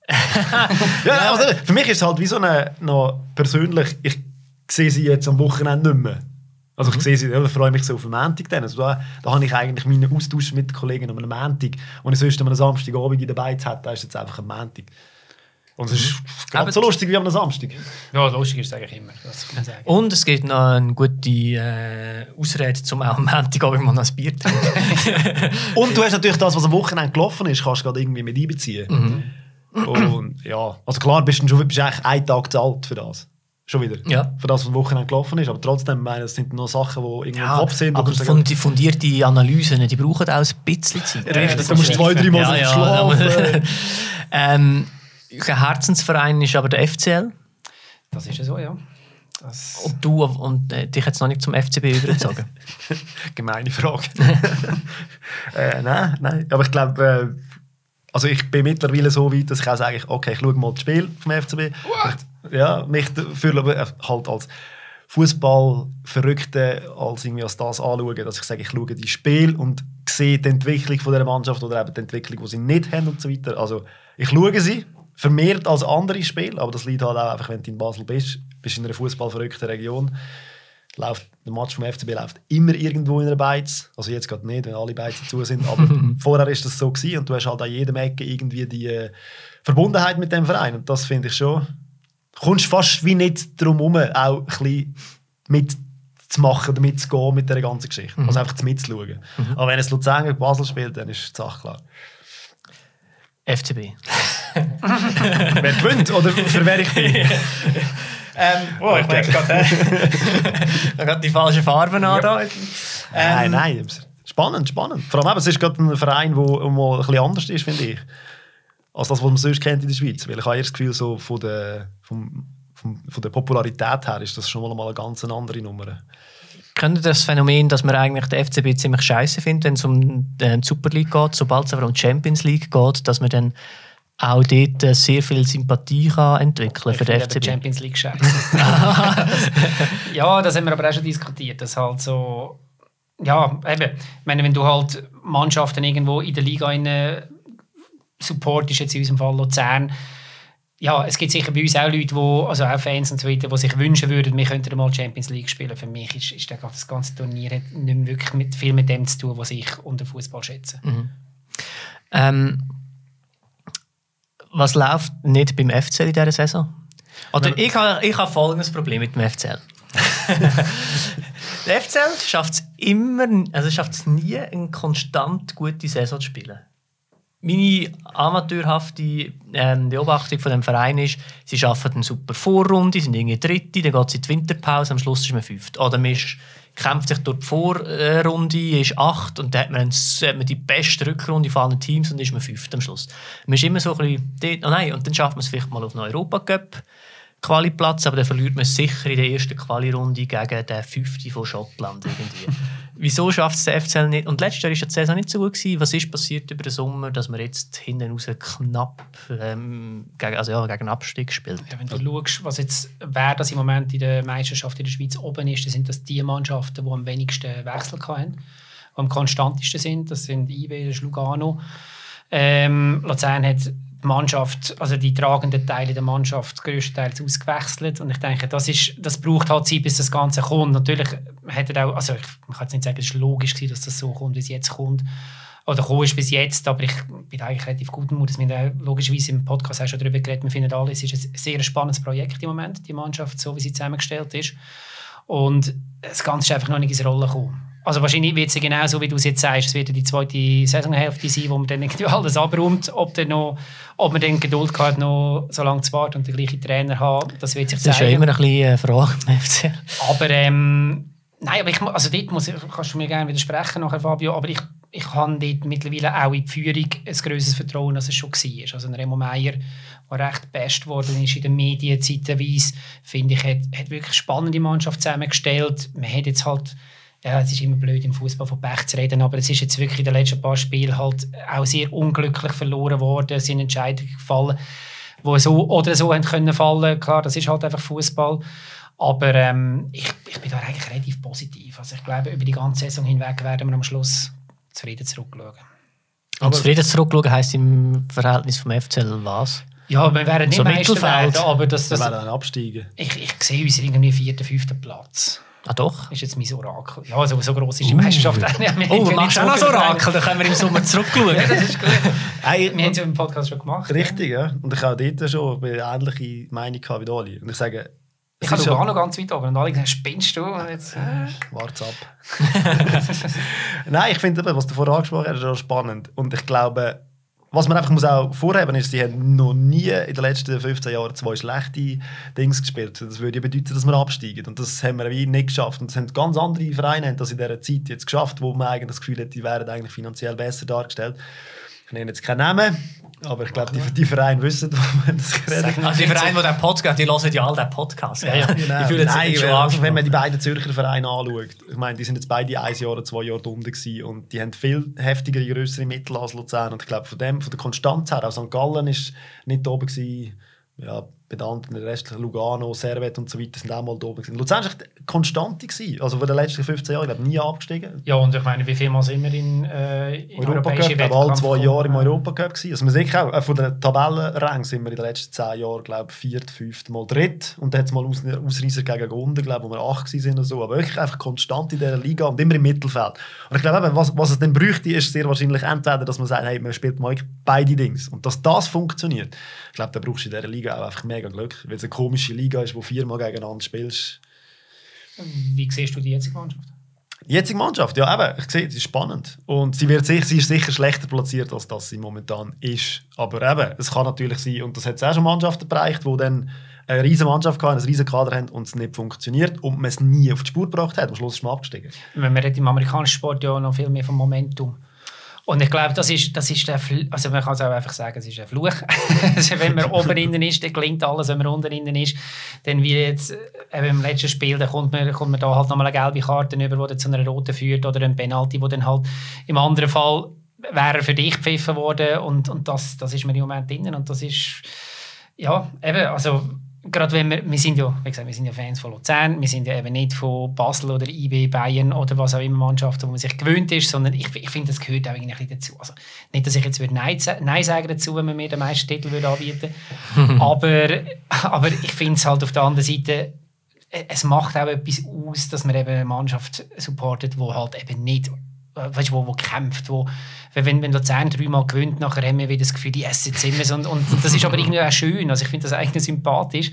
C: ja, also, für mich ist es halt wie so eine, noch persönlich, ich sehe sie jetzt am Wochenende nicht mehr. Also ich sehe sie, ja, freue mich so auf den Montag dann. Also da, da habe ich eigentlich meinen Austausch mit den Kollegen am Montag, und ich sonst am Samstagabend in der Beiz hätte, da ist jetzt einfach am Montag. Und es ist gerade
A: Aber-
C: so lustig wie am Samstag.
B: Ja, lustig ist es eigentlich immer. Das kann man sagen.
A: Und es gibt noch eine gute äh, Ausrede, um auch am Montagabend mal noch ein Bier zu trinken.
C: Und du hast natürlich das, was am Wochenende gelaufen ist, kannst du gerade irgendwie mit einbeziehen. Und ja, also klar bist du schon bist eigentlich einen Tag zu alt für das. Schon wieder.
A: Ja.
C: Für das, was am Wochenende gelaufen ist. Aber trotzdem, ich meine, es sind noch Sachen, die irgendwie im Kopf sind.
A: aber fundi- fundierte Analysen, die brauchen auch ein bisschen Zeit.
C: Richtig,
B: das
C: du musst zwei, drei Mal
A: Ja, ja,
C: schlafen.
A: ähm, ein Herzensverein ist aber der FCL.
B: Das ist ja so, ja. Das,
A: Und du und äh, dich jetzt noch nicht zum FCB übergezogen.
C: Gemeine Frage. äh, nein, nein. Aber ich glaube, äh, also ich bin mittlerweile so weit, dass ich auch sage, okay, ich schaue mal das Spiel vom FCB. Ich, ja, mich dafür aber äh, halt als Fußballverrückte als irgendwie als das anschauen, dass ich sage, ich schaue die Spiel und sehe die Entwicklung von der Mannschaft oder eben die Entwicklung, die sie nicht haben und so weiter. Also ich schaue sie vermehrt als andere Spiele, aber das liegt halt auch einfach, wenn du in Basel bist, bist in einer fußballverrückten Region läuft der Match vom FCB läuft immer irgendwo in einer Beiz. Also jetzt gerade nicht, wenn alle Beizen zu sind, aber vorher ist das so gewesen und du hast halt an jedem Ecke irgendwie die äh, Verbundenheit mit dem Verein und das finde ich schon. Kommst fast wie nicht drum herum, auch ein bisschen mitzumachen oder mitzugehen mit dieser ganzen Geschichte. Also einfach mitzuschauen. Aber wenn es Luzern gegen Basel spielt, dann ist die Sache klar. Gewinnt oder für wer ich bin.
A: Ähm, oh, ich merke gerade, äh, gerade die falschen Farben an. da. Ähm,
C: nein, nein. Spannend, spannend. Vor allem, eben, es ist gerade ein Verein, der mal ein bisschen anders ist, finde ich. Als das, was man sonst kennt in der Schweiz. Weil ich habe eher das Gefühl, so von der, vom, vom, von der Popularität her ist das schon mal eine ganz andere Nummer.
A: Kennt ihr das Phänomen, dass man eigentlich den FCB ziemlich scheiße findet, wenn es um äh, die Super League geht, sobald es aber um die Champions League geht, dass man dann auch dort äh, sehr viel Sympathie kann entwickeln für
B: Ich
A: den
B: finde eben
A: FCB?
B: Champions League scheiße. ja, das haben wir aber auch schon diskutiert. Dass halt so, ja, eben, ich meine, wenn du halt Mannschaften irgendwo in der Liga in, äh, supportest, jetzt in unserem Fall Luzern, ja, es gibt sicher bei uns auch Leute, wo, also auch Fans und so weiter, die sich wünschen würden, wir könnten mal Champions League spielen. Für mich ist, ist das ganze Turnier hat nicht mehr wirklich mit, viel mit dem zu tun, was ich unter Fußball schätze.
A: Ähm, was läuft nicht beim FCL in dieser Saison? Oder ich habe ich habe folgendes Problem mit dem FCL. der FCL schafft es immer, also schafft es nie, eine konstant gute Saison zu spielen. Meine amateurhafte ähm, Beobachtung von dem Verein ist, sie schaffen eine super Vorrunde, sind irgendwie Dritte, dann geht es in die Winterpause, am Schluss ist man Fünft. Oder man ist, kämpft sich durch die Vorrunde, ist Acht und dann hat man, ein, hat man die beste Rückrunde von allen Teams und ist man Fünft am Schluss. Man ist immer so ein bisschen oh nein, und dann schafft man es vielleicht mal auf einen Europacup. Quali-Platz, aber dann verliert man sicher in der ersten Quali-Runde gegen den Fünften von Schottland irgendwie. Wieso schafft es der FCL nicht? Und letztes Jahr war ja die Saison nicht so gut. Gewesen. Was ist passiert über den Sommer, dass man jetzt hinten raus knapp ähm, gegen, also ja, gegen Abstieg spielt?
B: Ja, wenn du schaust, was jetzt, wer das im Moment in der Meisterschaft in der Schweiz oben ist, dann sind das die Mannschaften, die am wenigsten Wechsel hatten, die am konstantesten sind. Das sind IB, das ist Lugano. Ähm, Luzern hat Mannschaft, also die tragenden Teile der Mannschaft größtenteils ausgewechselt und ich denke, das, ist, das braucht halt Zeit, bis das Ganze kommt. Natürlich hat er auch, also ich, man kann jetzt nicht sagen, es war logisch, gewesen, dass das so kommt, wie es jetzt kommt oder gekommen ist bis jetzt, aber ich bin eigentlich relativ guten Mut. Wir haben auch logischerweise im Podcast auch schon darüber geredet. Wir finden alle, es ist ein sehr spannendes Projekt im Moment, die Mannschaft, so wie sie zusammengestellt ist. Und das Ganze ist einfach noch nicht ins Rollen gekommen. Also wahrscheinlich wird es genau so, wie du es jetzt sagst. Es wird die zweite Saisonhälfte sein, wo man dann irgendwie alles abräumt. Ob, dann noch, ob man dann Geduld hat, noch so lange zu warten und den gleichen Trainer haben, das wird sich
A: Das ist ja
B: zeigen.
A: immer ein bisschen eine Frage beim FC.
B: Aber ähm, nein, aber ich, also dort muss, ich- kannst du mir gerne widersprechen nachher, Fabio, aber ich, ich habe dort mittlerweile auch in die Führung ein grösseres Vertrauen, als es schon war. Also ein Remo Meier, der recht best geworden ist in den Medien zeitweise, finde ich, hat, hat wirklich eine spannende Mannschaft zusammengestellt. Man hat jetzt halt ja, es ist immer blöd im Fußball von Pech zu reden, aber es ist jetzt wirklich in den letzten paar Spielen halt auch sehr unglücklich verloren worden. Es sind Entscheidungen gefallen, wo so oder so haben können fallen. Klar, das ist halt einfach Fußball. Aber ähm, ich, ich bin da eigentlich relativ positiv. Also ich glaube, über die ganze Saison hinweg werden wir am Schluss zufrieden zurückschauen.
A: Und zufrieden zurückschauen heisst im Verhältnis vom FCL was?
B: Ja, wir werden nicht
A: So
B: Meister werden, aber das,
C: Dann
B: das,
C: werden dann absteigen.
B: ich, ich sehe uns irgendwie vierten, fünften Platz.
A: Ah doch?
B: ist jetzt mein Orakel. Ja, so, so gross ist die Meisterschaft auch nicht. Wir
A: Oh, du
B: ja
A: machst
B: nicht
A: auch noch
B: viele
A: Orakel, dann können wir im Sommer zurückschauen.
B: Ja, das ist gut.
C: Hey,
B: Wir haben es ja im Podcast schon gemacht.
C: Richtig, ja. Und ich habe dort schon eine ähnliche Meinung wie Oli. Und ich sage,
B: Ich habe
C: ja-
B: noch ganz weit oben. Und alle gesagt, spinnst du? Und jetzt, äh.
C: Wart's ab. Nein, ich finde, was du vorher angesprochen hast, ist auch spannend. Und ich glaube, was man einfach muss auch vorheben ist, sie haben noch nie in den letzten 15 Jahren zwei schlechte Dings gespielt. Das würde ja bedeuten, dass wir absteigen. Und das haben wir wie nicht geschafft. Und es haben ganz andere Vereine haben das in dieser Zeit jetzt geschafft, wo man eigentlich das Gefühl hat, die wären eigentlich finanziell besser dargestellt. Ich nenne jetzt keinen Namen, aber ich glaube, die, die Vereine wissen, wovon das geredet
A: Also die Vereine, die den Podcast, die hören ja all den Podcast. Ja, ja.
C: Genau.
A: Sich
C: Nein,
A: schon angesprochen.
C: wenn man die beiden Zürcher Vereine anschaut, ich meine, die sind jetzt beide ein Jahr oder zwei Jahre unten gewesen und die haben viel heftigere, größere Mittel als Luzern und ich glaube, von dem, von der Konstanz her, auch St. Gallen ist nicht oben gewesen, ja, bedammt, der Rest Lugano, Servet und so weiter sind auch mal da oben gewesen. Luzern ist echt konstant gewesen, also von den letzten 15 Jahren, ich glaube, nie abgestiegen.
B: Ja, und ich meine, wie viel Mal sind wir in, äh, in
C: Europa Cup, glaube alle zwei Jahre im
B: gekommen?
C: Europacup gewesen. Also man sieht auch, äh, von den Tabellenrängen sind wir in den letzten zehn Jahren, glaube ich, viert, fünft, mal dritt. Und dann hat es mal Aus Ausreißer gegen Gunden, glaube ich, wo wir acht sind oder so. Aber wirklich einfach konstant in dieser Liga und immer im Mittelfeld. Und ich glaube, was, was es dann bräuchte, ist sehr wahrscheinlich entweder, dass man sagt, hey, man spielt mal beide Dings. Und dass das funktioniert, glaube, da brauchst du in dieser Liga auch einfach mega Glück. Weil es eine komische Liga ist, wo viermal gegeneinander spielst.
B: Wie siehst du die jetzige Mannschaft?
C: Die jetzige Mannschaft, ja eben, ich sehe, sie ist spannend. Und sie, wird sich, sie ist sicher schlechter platziert, als das sie momentan ist. Aber eben, es kann natürlich sein, und das hat es auch schon Mannschaften bereicht, die dann eine riesige Mannschaft hatten, einen riesen Kader haben und es nicht funktioniert und man es nie auf die Spur gebracht hat. Am Schluss ist man abgestiegen.
B: Man redet im amerikanischen Sport ja noch viel mehr vom Momentum. Und ich glaube, das ist, das ist der Fl also man kann es auch einfach sagen, es ist ein Fluch. also wenn man oben innen ist, dann klingt alles, wenn man unten innen ist. Dann wie jetzt äh, eben im letzten Spiel, dann kommt man, kommt man da halt nochmal eine gelbe Karte über, die zu einer roten führt oder ein Penalty, wo dann halt im anderen Fall wäre für dich gepfiffen worden und, und das, das ist mir im Moment drin und das ist ja, eben, also gerade wenn wir, wir sind ja, wie gesagt, wir sind ja Fans von Luzern, wir sind ja eben nicht von Basel oder IB, Bayern oder was auch immer Mannschaften, wo man sich gewöhnt ist, sondern ich, ich finde, das gehört auch irgendwie ein bisschen dazu. Also nicht, dass ich jetzt würde Nein, Nein sagen dazu, wenn man mir den meisten Titel würde anbieten aber, aber ich finde es halt auf der anderen Seite, äh, es macht auch etwas aus, dass man eben eine Mannschaft supportet, die halt eben nicht weißt, wo, wo kämpft, wo, wenn, wenn Luzern dreimal gewinnt, nachher haben wir das Gefühl, die essen jetzt immer. Und, und das ist aber irgendwie auch schön, also ich finde das eigentlich sympathisch.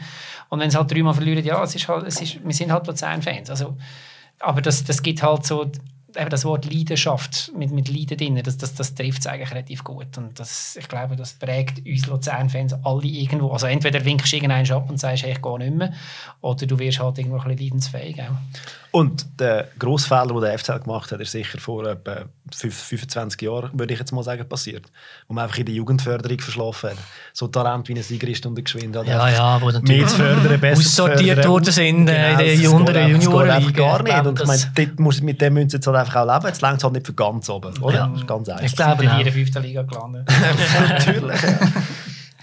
B: Und wenn sie halt dreimal verlieren, ja, es ist halt, es ist, wir sind halt Luzern-Fans. Also, aber das, das gibt halt so, eben das Wort Leidenschaft mit, mit Leiden drin, das, das, das trifft es eigentlich relativ gut. Und das, ich glaube, das prägt uns Luzern-Fans alle irgendwo. Also entweder winkst du irgendeinen ab und sagst, hey, ich gehe nicht mehr, oder du wirst halt irgendwo ein bisschen leidensfähig. Auch.
C: Und der grosse Fehler, den der FCL gemacht hat, ist sicher vor etwa 5, 25 Jahren, würde ich jetzt mal sagen, passiert. Wo man einfach in der Jugendförderung verschlafen hat. So Talent wie ein Sigrist und ein Geschwind. hat
A: Ja, ja, wo
C: mehr
A: natürlich
C: zu fördern, besser
A: aussortiert worden sind äh, in
C: Genau,
A: den
C: das geht
A: unteren
C: einfach- das geht einfach gar nicht. Und ich meine, dort muss, mit dem müssen sie jetzt halt einfach auch leben. Jetzt längt es halt nicht für ganz oben. Oder?
A: Ja.
C: Das ist ganz
A: Ich
C: einfach.
A: glaube
B: in der fünften Liga gelandet.
C: Natürlich. Ja.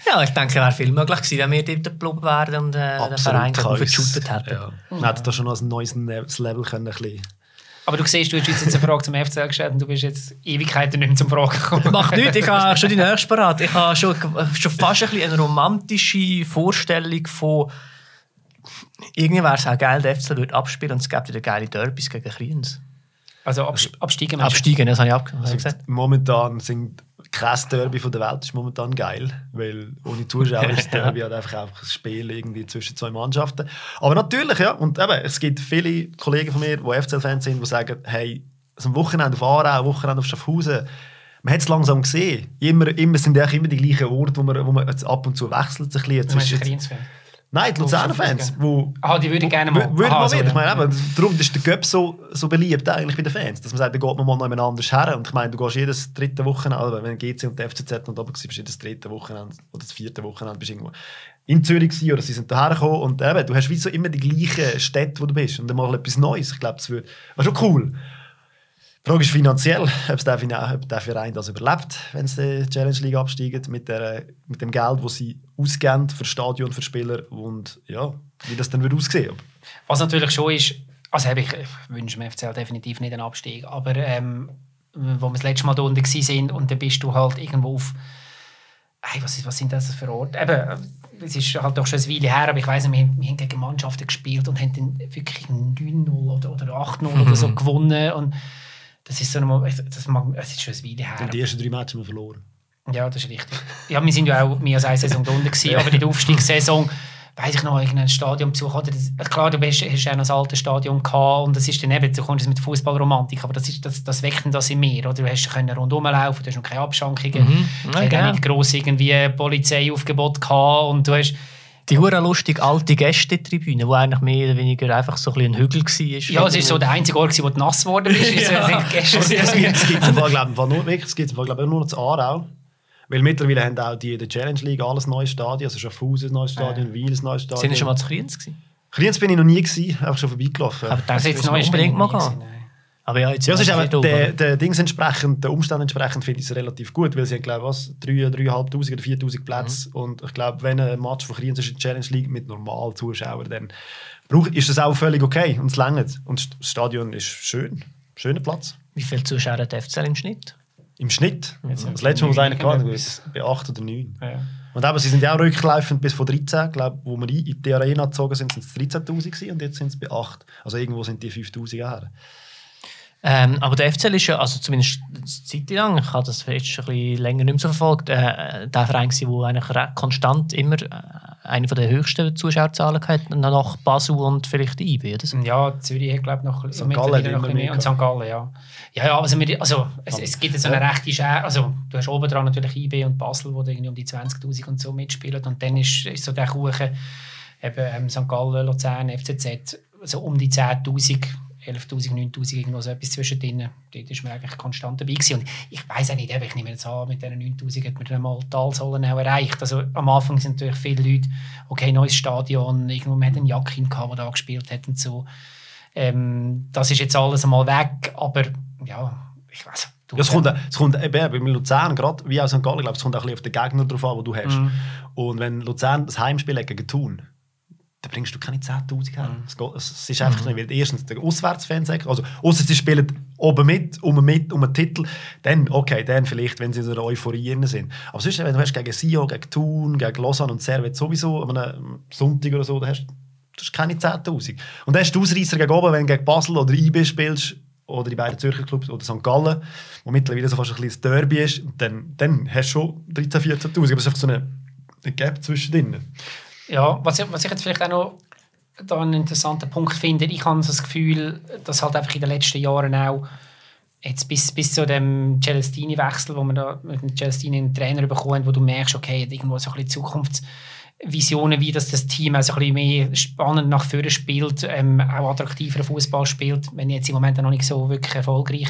A: Ja, ich denke, es wäre viel möglich gewesen, wenn wir dort geblieben wären und äh, den Verein verschüttet hätten.
C: Ja. Man hätte da schon noch ein neues Ne- Level können, ein bisschen.
B: Aber du siehst, du hast jetzt eine Frage zum FCL gestellt und du bist jetzt Ewigkeiten nicht mehr zum Fragen gekommen.
A: Macht nichts, ich habe schon die nächste parat. Ich habe schon, schon fast ein bisschen eine romantische Vorstellung von irgendwie wäre es auch geil, der FCL würde abspielen und es gäbe wieder geile Derbys gegen Kriens.
B: Also abs absteigen meinst du?
A: Absteigen, das habe ich habe ich gesagt.
C: Momentan sind kein Derby von der Welt ist momentan geil, weil ohne Zuschauer ist das Derby halt einfach, einfach ein Spiel irgendwie zwischen zwei Mannschaften. Aber natürlich, ja, und eben, es gibt viele Kollegen von mir, die FCL-Fans sind, die sagen, hey, so ein Wochenende auf Aarau, ein Wochenende auf Schaffhausen, man hat es langsam gesehen. Immer, immer sind eigentlich immer die gleichen Orte, wo man, wo man jetzt ab und zu wechselt. Sich ein bisschen. Jetzt-
B: Kriens-Fan?
C: Nein, die Luzerner-Fans,
B: Ah, die würde ich gerne mal.
C: Wür- Würde
B: Aha,
C: man
B: so,
C: wieder. Ich meine, eben, darum ist der Göpp so, so beliebt eigentlich bei den Fans, dass man sagt, da geht man mal noch jemand anders her. Und ich meine, du gehst jedes dritte Wochenende, wenn GC und die FCZ und oben bist du jedes dritte Wochenende oder das vierte Wochenende bist irgendwo in Zürich gewesen, oder sie sind daher gekommen und eben, du hast wie so immer die gleichen Städte, wo du bist und dann mal etwas Neues. Ich glaube, das wird, war schon cool. Die Frage ist finanziell, ob der, ob der Verein das überlebt, wenn sie die Challenge League absteigt, mit, der, mit dem Geld, das sie ausgeben für Stadion, für Spieler und ja, wie das dann wird aussehen.
B: Was natürlich schon ist, also ich, ich wünsche dem FCL definitiv nicht einen Abstieg, aber ähm, wo wir das letzte Mal da unten waren und dann bist du halt irgendwo auf, hey, was, ist, was sind das für Orte? Eben, es ist halt doch schon eine Weile her, aber ich weiss wir, haben- wir haben gegen Mannschaften gespielt und haben dann wirklich 9-0 oder, oder 8-0 oder so gewonnen und das ist so eine, das, mag, es ist schon eine Weile her.
C: Und die ersten drei Matches haben wir verloren.
B: Ja, das ist richtig. Ja, wir sind ja auch mehr als eine Saison da unten gewesen, aber in der Aufstiegssaison weiß ich noch, irgendein Stadionbesuch. Das, klar, du bist, hast ja noch ein altes Stadion gehabt und das ist dann eben, du kommst mit Fußballromantik, aber das, ist, das, das weckt das in mir. Oder du hast können rundherum laufen, du hast noch keine Abschankungen,
A: Mhm.
B: du
A: Ja,
B: hast
A: genau.
B: nicht gross irgendwie Polizeiaufgebot gehabt und du hast
A: Die hure lustige alte Gästetribüne, die eigentlich mehr oder weniger einfach so ein, ein Hügel war.
B: ja, es ist so der einzige Ort, wo du nass geworden bist. Also,
A: Ja.
C: Es gibt es glaube ich, nur, wirklich, es gibt im Fall, glaube ich, nur noch zu Aarau. Weil mittlerweile haben auch die der Challenge League alles neue Stadien. Also Schaffhausen ein neues Stadion, Wiel ein neues Stadion.
A: Sind wir schon mal zu Kriens gewesen?
C: Kriens bin ich noch nie gewesen, einfach schon vorbeigelaufen.
A: Aber
B: Also
A: jetzt
B: jetzt neu ist
A: unbedingt mal gehen. Aber ja, jetzt
C: ja, es ist aber der, der Dings entsprechend, der Umstand entsprechend finde ich es relativ gut, weil sie haben, glaube was, 3'000, 3'500 oder 4'000 Plätze und ich glaube, wenn ein Match von Kriens in der Challenge League mit normalen Zuschauern, dann ist das auch völlig okay und es längert. Und das Stadion ist schön, schöner Platz.
A: Wie viele Zuschauer hat der FCL im Schnitt?
C: Im Schnitt.
B: Jetzt
C: das letzte Mal, was einer gehabt hat, bei 8 oder 9.
B: Ja.
C: Und eben, sie sind ja auch rücklaufend bis von 13, glaube wo wir in die Arena gezogen sind, sind es 13'000 gewesen und jetzt sind es bei 8. Also irgendwo sind die 5'000 her.
A: Ähm, aber der FCL ist ja, also zumindest eine Zeit lang, ich habe das jetzt schon ein bisschen länger nicht mehr so verfolgt, äh, der Verein war, der eigentlich konstant immer äh, eine der höchsten Zuschauerzahlen hatte, nach Basel und vielleicht IB, oder so.
B: Ja, Zürich hat glaube ich noch
C: St. Gallen
B: noch
C: immer
B: ein bisschen
C: mehr.
B: Und St. Gallen, ja. Ja, ja, also, wir, also es, es gibt so eine rechte Schere, also du hast oben dran natürlich IB und Basel, wo irgendwie um die 20'000 und so mitspielen und dann ist, ist so der Kuchen eben ähm, St. Gallen, Luzern, FCZ, so um die 10'000, 11'000, 9'000, irgendwo so etwas zwischendrin. Dort ist man eigentlich konstant dabei gewesen. Und ich weiß auch nicht, ich nehme jetzt an, mit diesen 9'000 hat man dann mal die Talsäulen auch erreicht. Also am Anfang sind natürlich viele Leute, okay, neues Stadion, irgendwo, man hat einen Jackin gehabt, der da gespielt hat und so. Ähm, das ist jetzt alles einmal weg, aber ja, ich weiß
C: Ja, es kommt, es kommt eben bei Luzern, gerade wie auch St. Gallen, glaube ich, es kommt auch ein bisschen auf den Gegner drauf an, den du hast.
B: Mhm.
C: Und wenn Luzern das Heimspiel hat gegen Thun dann bringst du keine 10'000 her. Es, geht, es ist einfach nicht, weil erstens der Auswärtsfansektor, also ausser sie spielen oben mit, um mit, um einen Titel, dann, okay, dann vielleicht, wenn sie in einer Euphorie sind. Aber sonst, wenn du hast gegen Sio, gegen Thun, gegen Lausanne und Servet sowieso einem Sonntag oder so, dann hast du keine 10'000. Und dann hast du Ausreißer gegen oben, wenn du gegen Basel oder IB spielst, oder die beiden Zürcher Clubs oder St. Gallen, wo mittlerweile so fast ein kleines Derby ist, dann, dann hast du schon 13'000, 14'000. Aber es ist einfach so eine, eine Gap zwischendrin.
B: Ja, was ich, was ich jetzt vielleicht auch noch da einen interessanten Punkt finde, ich habe so das Gefühl, dass halt einfach in den letzten Jahren auch jetzt bis, bis zu dem Celestini-Wechsel, wo man da mit dem Celestini einen Trainer bekommt, wo du merkst, okay, irgendwo so ein bisschen Zukunftsvisionen, wie das, das Team auch so ein bisschen mehr spannend nach vorne spielt, ähm, auch attraktiver Fußball spielt, wenn jetzt im Moment noch nicht so wirklich erfolgreich.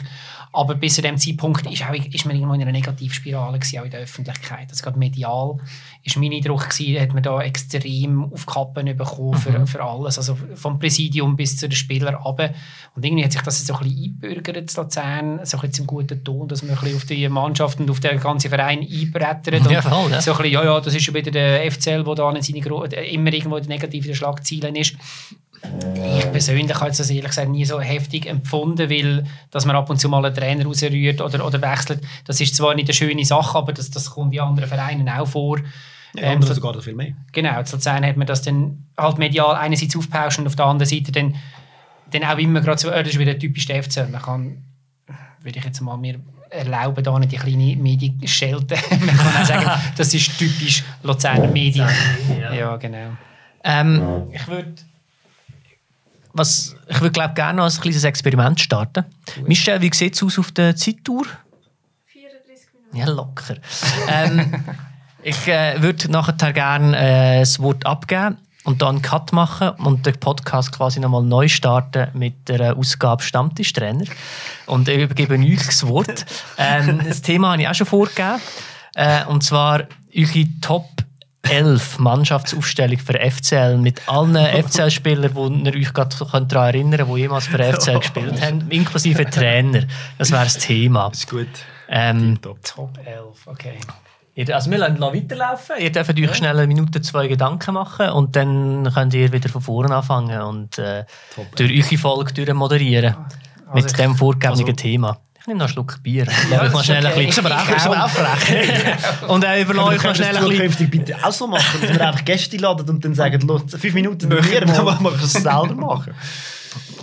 B: Aber bis zu dem Zeitpunkt ist, auch, ist man irgendwo in einer Negativspirale gewesen, auch in der Öffentlichkeit. Also gerade medial ist mein Eindruck gewesen, hat man da extrem auf Kappen bekommen für, für alles, also vom Präsidium bis zu den Spielern runter. Und irgendwie hat sich das so ein bisschen eingebürgert, in Luzern, so ein bisschen zum guten Ton, dass man ein bisschen auf die Mannschaft und auf den ganzen Verein einbrettert.
A: Ja, voll, ja.
B: So ein bisschen, ja, ja, das ist schon wieder der FCL, der da an seine Gro immer irgendwo in negativen Schlagzeilen ist. Ich persönlich habe das ehrlich gesagt nie so heftig empfunden, weil dass man ab und zu mal einen Trainer rausrührt oder, oder wechselt, das ist zwar nicht eine schöne Sache, aber das, das kommt in anderen Vereinen auch vor.
C: Ja,
B: Ähm,
C: sogar noch viel mehr.
B: Genau, zu Luzern hat man das dann halt medial einerseits aufgepauscht und auf der anderen Seite dann, dann auch immer gerade so, äh, das ist wieder typisch der FCL. Man kann, würde ich jetzt mal mir erlauben, da nicht die kleine Medienschelte. man kann auch sagen, das ist typisch Luzerner Medien.
A: Ja.
B: Ja, genau.
A: Ähm, ich würde was, ich würde glaube gerne noch ein kleines Experiment starten. Michel, wie sieht es aus auf der Zeittour?
D: 34 Minuten.
A: Ja, locker. ähm, ich äh, würde nachher gerne äh, das Wort abgeben und dann einen Cut machen und den Podcast quasi nochmal neu starten mit der Ausgabe Stammtischtrainer. Und ich übergebe euch das Wort. Ähm, das Thema habe ich auch schon vorgegeben. Äh, und zwar eure Top 11 Mannschaftsaufstellung für FCL mit allen FCL-Spielern, die ihr euch gerade daran erinnern könnt, die jemals für FCL gespielt haben, inklusive Trainer. Das wäre das Thema.
C: Ist gut.
A: Ähm,
C: Top.
B: Top 11, okay.
A: Ihr, also wir lassen weiterlaufen. Ihr dürft euch schnell eine Minute, zwei Gedanken machen und dann könnt ihr wieder von vorne anfangen und äh,
C: Top.
A: durch eure Folge durchmoderieren.
B: Also
A: mit
B: ich-
A: dem vorgegebenen
C: also-
A: Thema. Ich nehme noch einen Schluck Bier.
B: Ja,
A: Ja, ich mal schnell
B: okay.
A: ein bisschen,
B: Ist aber auch- ist aber auch
A: frech. und äh, überlasse ich noch schnell ein bisschen...
E: bitte auch so machen, dass wir einfach Gäste laden und dann sagen, «Los, fünf Minuten
C: Wir
E: mal.
C: machen es selber machen.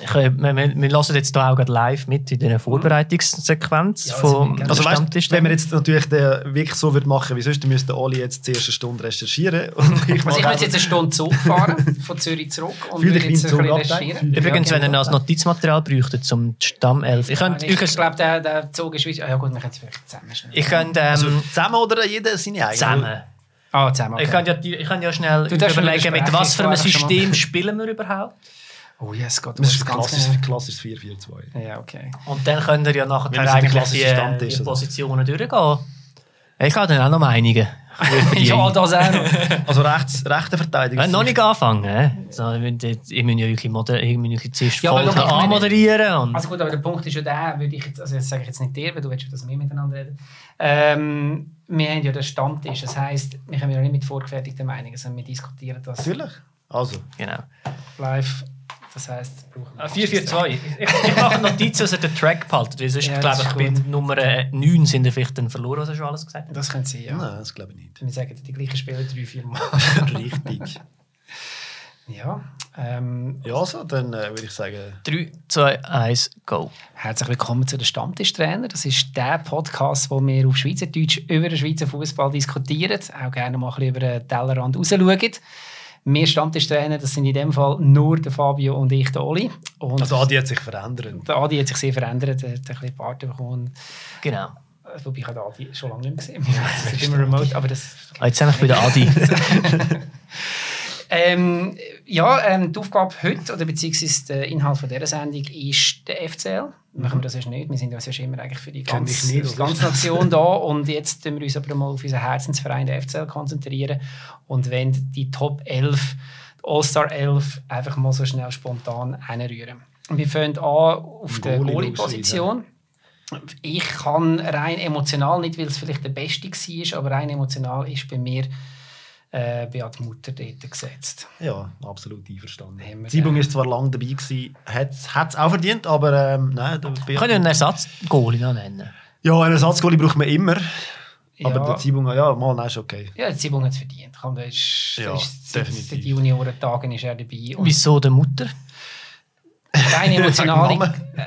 A: Ich, äh, wir, wir, hören jetzt hier auch gerade live mit in dieser Vorbereitungssequenz
B: Ja,
A: von
B: also
C: Also weißt, wenn wir jetzt natürlich den wirklich so würden machen wie sonst, dann müsste Oli jetzt die erste Stunde recherchieren. Und ich
B: Also ich muss jetzt eine Stunde Zug fahren, von Zürich zurück und würde jetzt ein bisschen recherchieren.
A: Übrigens,
B: Ja,
A: wenn ihr
B: genau.
A: noch das Notizmaterial bräuchtet zum Stammelf, ich könnte
B: ich,
A: euch
B: ich glaube, der, der Zug ist. Ah, ja gut, wir können es vielleicht zusammen schnell.
A: ich könnte, ähm,
C: also, zusammen oder jeder seine eigene?
A: zusammen.
B: Ah, zusammen, okay.
A: Ich kann ja, ich kann ja schnell
B: Du
A: überlegen, mit was für einem
B: ich.
A: System spielen wir überhaupt.
B: Oh yes, Gott,
C: Das ist
B: ganz
C: klassisches,
B: genau-
C: klassisches 4-4-2.
B: Ja, okay.
A: Und dann könnt ihr ja nachher eigentlich die,
C: klassischen Stammtisch,
A: die
C: also.
A: Positionen durchgehen. Ich habe dann auch noch Meinungen.
B: Ja, das auch noch.
C: Also rechts, rechter Verteidiger.
A: Ja, noch nicht anfangen. So, ich muss ja euch zuerst
B: Ja, meine-
A: anmoderieren. Und
B: Also gut, aber der Punkt ist ja der, würde ich jetzt, also das sage ich jetzt nicht dir, weil du willst ja, dass wir miteinander reden. Ähm, wir haben ja den Stammtisch, das heisst, wir haben ja nicht mit vorgefertigten Meinungen, sondern wir diskutieren das
C: Natürlich. Also,
A: genau.
B: live. Das heisst, brauchen wir
A: 442. Ich, ich mache Notizen, dass ihr den Track behaltet. Weil sonst,
B: Ja,
A: glaube ich, bei. Nummer äh, 9 sind ihr vielleicht dann verloren, was ihr schon alles gesagt habt.
B: Das können sie, ja.
C: nein, das glaube ich nicht.
B: Wir sagen die gleichen Spieler drei, vier Mal.
C: Richtig.
B: ja. Ähm,
C: Ja, also, dann äh, würde ich sagen,
A: 3, 2, 1, go.
B: Herzlich willkommen zu den Stammtischtrainer. Das ist der Podcast, wo wir auf Schweizerdeutsch über den Schweizer Fußball diskutieren, auch gerne mal ein bisschen über den Tellerrand rausschauen. Wir Stammtischtrainer, das sind in dem Fall nur der Fabio und ich, der Oli. Und
C: also Adi hat sich verändert.
B: der Adi hat sich sehr verändert, er hat ein bisschen Bart bekommen.
A: Genau.
B: Äh, Wobei ich habe den Adi schon lange nicht mehr gesehen. Das ist immer remote, aber das
A: Ah, Jetzt sind wir bei der Adi.
B: Ähm, ja, ähm, die Aufgabe heute, oder beziehungsweise der Inhalt von dieser Sendung, ist der FCL. Machen wir das sonst nicht. Wir sind ja sonst immer eigentlich für die ganze,
C: ich nicht,
B: ganze Nation da. Und jetzt tun wir uns aber mal auf unseren Herzensverein, der FCL, konzentrieren. Und wenn die Top 11, die All-Star 11, einfach mal so schnell spontan einrühren. Wir fangen an auf der
C: Goalie
B: Goalie-Position. Ich kann rein emotional, nicht weil es vielleicht der Beste war, aber rein emotional ist bei mir äh, Beat Mutter dort gesetzt.
C: Ja, absolut einverstanden.
B: Haben wir den-
C: ist zwar lange dabei gewesen, hat es auch verdient, aber ähm, nein. Der
A: Wir können ja einen Ersatz-Goalie noch nennen.
C: ja, einen Ersatzgoalie braucht man immer. Aber
B: Ja.
C: der Siebung, ja, mal, nein, ist okay.
B: Ja, die Siebung hat es verdient. Komm, da ist,
C: Ja,
B: ist
C: definitiv.
B: seit Juniorentagen ist er dabei. Und
A: Wieso der Mutter?
B: Rein emotionale...
C: Name.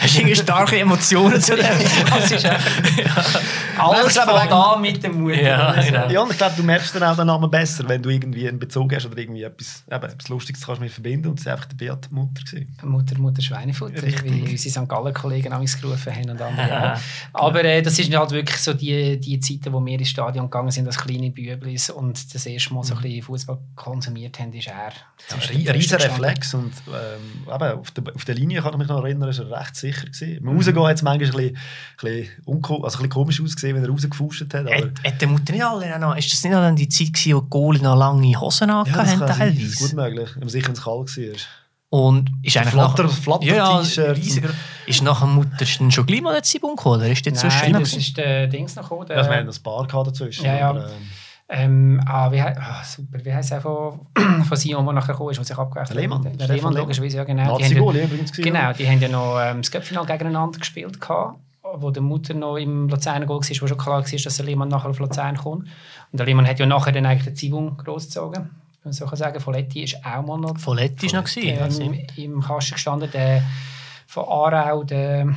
A: Hast du irgendwie starke Emotionen zu dem?
B: das ist einfach... Alles
C: Nein, aber
B: fängt an mit der Mutter.
A: Ja,
B: Also,
A: genau.
C: Ja, und ich glaube, du merkst dann auch den Namen besser, wenn du irgendwie einen Bezug hast oder irgendwie etwas, eben, etwas Lustiges kannst mit verbinden. Und es war einfach der Beat Mutter. Gewesen.
B: Mutter, Mutter Schweinefutter,
C: Richtig.
B: wie unsere St. Gallen-Kollegen amigs gerufen haben und andere auch. Aber äh, das ist halt wirklich so die, die Zeiten, wo wir ins Stadion gegangen sind als kleine Büblis und das erste Mal so ein bisschen Fußball konsumiert haben, ist er.
C: Ja, ein riesen Reflex. Und ähm, eben, auf, der, auf der Linie kann ich mich noch erinnern, ist er recht sicher. Gewesen. Beim Rausgehen hat es manchmal ein bisschen, ein bisschen, also ein bisschen komisch ausgesehen, wenn er rausgefuscht hat. Aber,
A: Hat, hat der Mutter nicht alle noch, ist das nicht dann die Zeit gewesen, wo die Goalie noch lange Hosen
C: ja,
A: haben.
C: Das ist gut
A: teilweise?
C: möglich, wenn man sicher ins Kalt war.
A: Und ist eigentlich
C: Flatter-
A: nach-
C: Flatter-
A: ja, ja, riesiger. Ist nach dem Mutter schon gleich mal der Zibung gekommen? Oder ist so
B: Nein,
A: schlimm?
B: das ist der Dings noch gekommen. Der,
C: Ja, also wir hatten ein paar dazwischen.
B: Ja, ja.
C: Aber, ähm,
B: Ähm, ah, wie, ah, super, wie heisst er von, von Sion, der nachher gekommen ist, der sich abgewechselt
C: Der Lehmann.
B: Der Lehmann, logischerweise, ja genau. Die haben ja, genau, die haben ja noch ähm, das Cup-Final gegeneinander gespielt, gehabt, wo der Mutter noch im Luzerner Goal war, wo schon klar war, dass der Lehmann nachher auf Luzern kommt. Und der Lehmann hat ja nachher dann eigentlich den Zibung großgezogen. Wenn man so kann sagen, Folletti ist auch mal noch
A: Folletti ist noch gewesen.
B: ähm, im Kasten gestanden. Der von Aarau, der,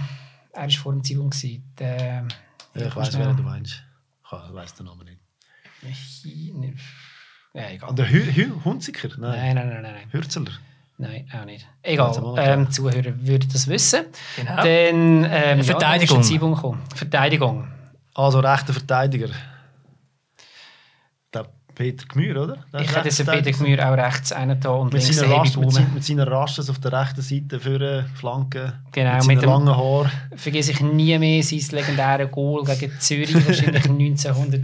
B: er war vor dem Zibung. Der,
C: Ja, ich weiß, wer du meinst. Ich weiß den Namen nicht.
B: Chi- ne- Ja, egal.
C: Der Hunziker? Nein.
B: Nein, nein, nein, nein. nein.
C: Hürzeler?
B: Nein, auch nicht. Egal, ähm, Zuhörer würden das wissen.
A: Genau.
B: Dann, ähm, Ja,
A: Verteidigung.
B: gekommen. Verteidigung.
C: Also rechter Verteidiger. Der Peter Gmür, oder? Der
B: Ich hätte jetzt Peter. Gmür auch rechts einen da und
C: mit
B: links
C: seiner, Rasch, mit, mit seiner Rasches auf der rechten Seite für Flanken.
B: Genau,
C: mit
B: mit dem-
C: langen Haaren.
B: Vergesse ich nie mehr sein legendäres Goal gegen Zürich, wahrscheinlich 1900.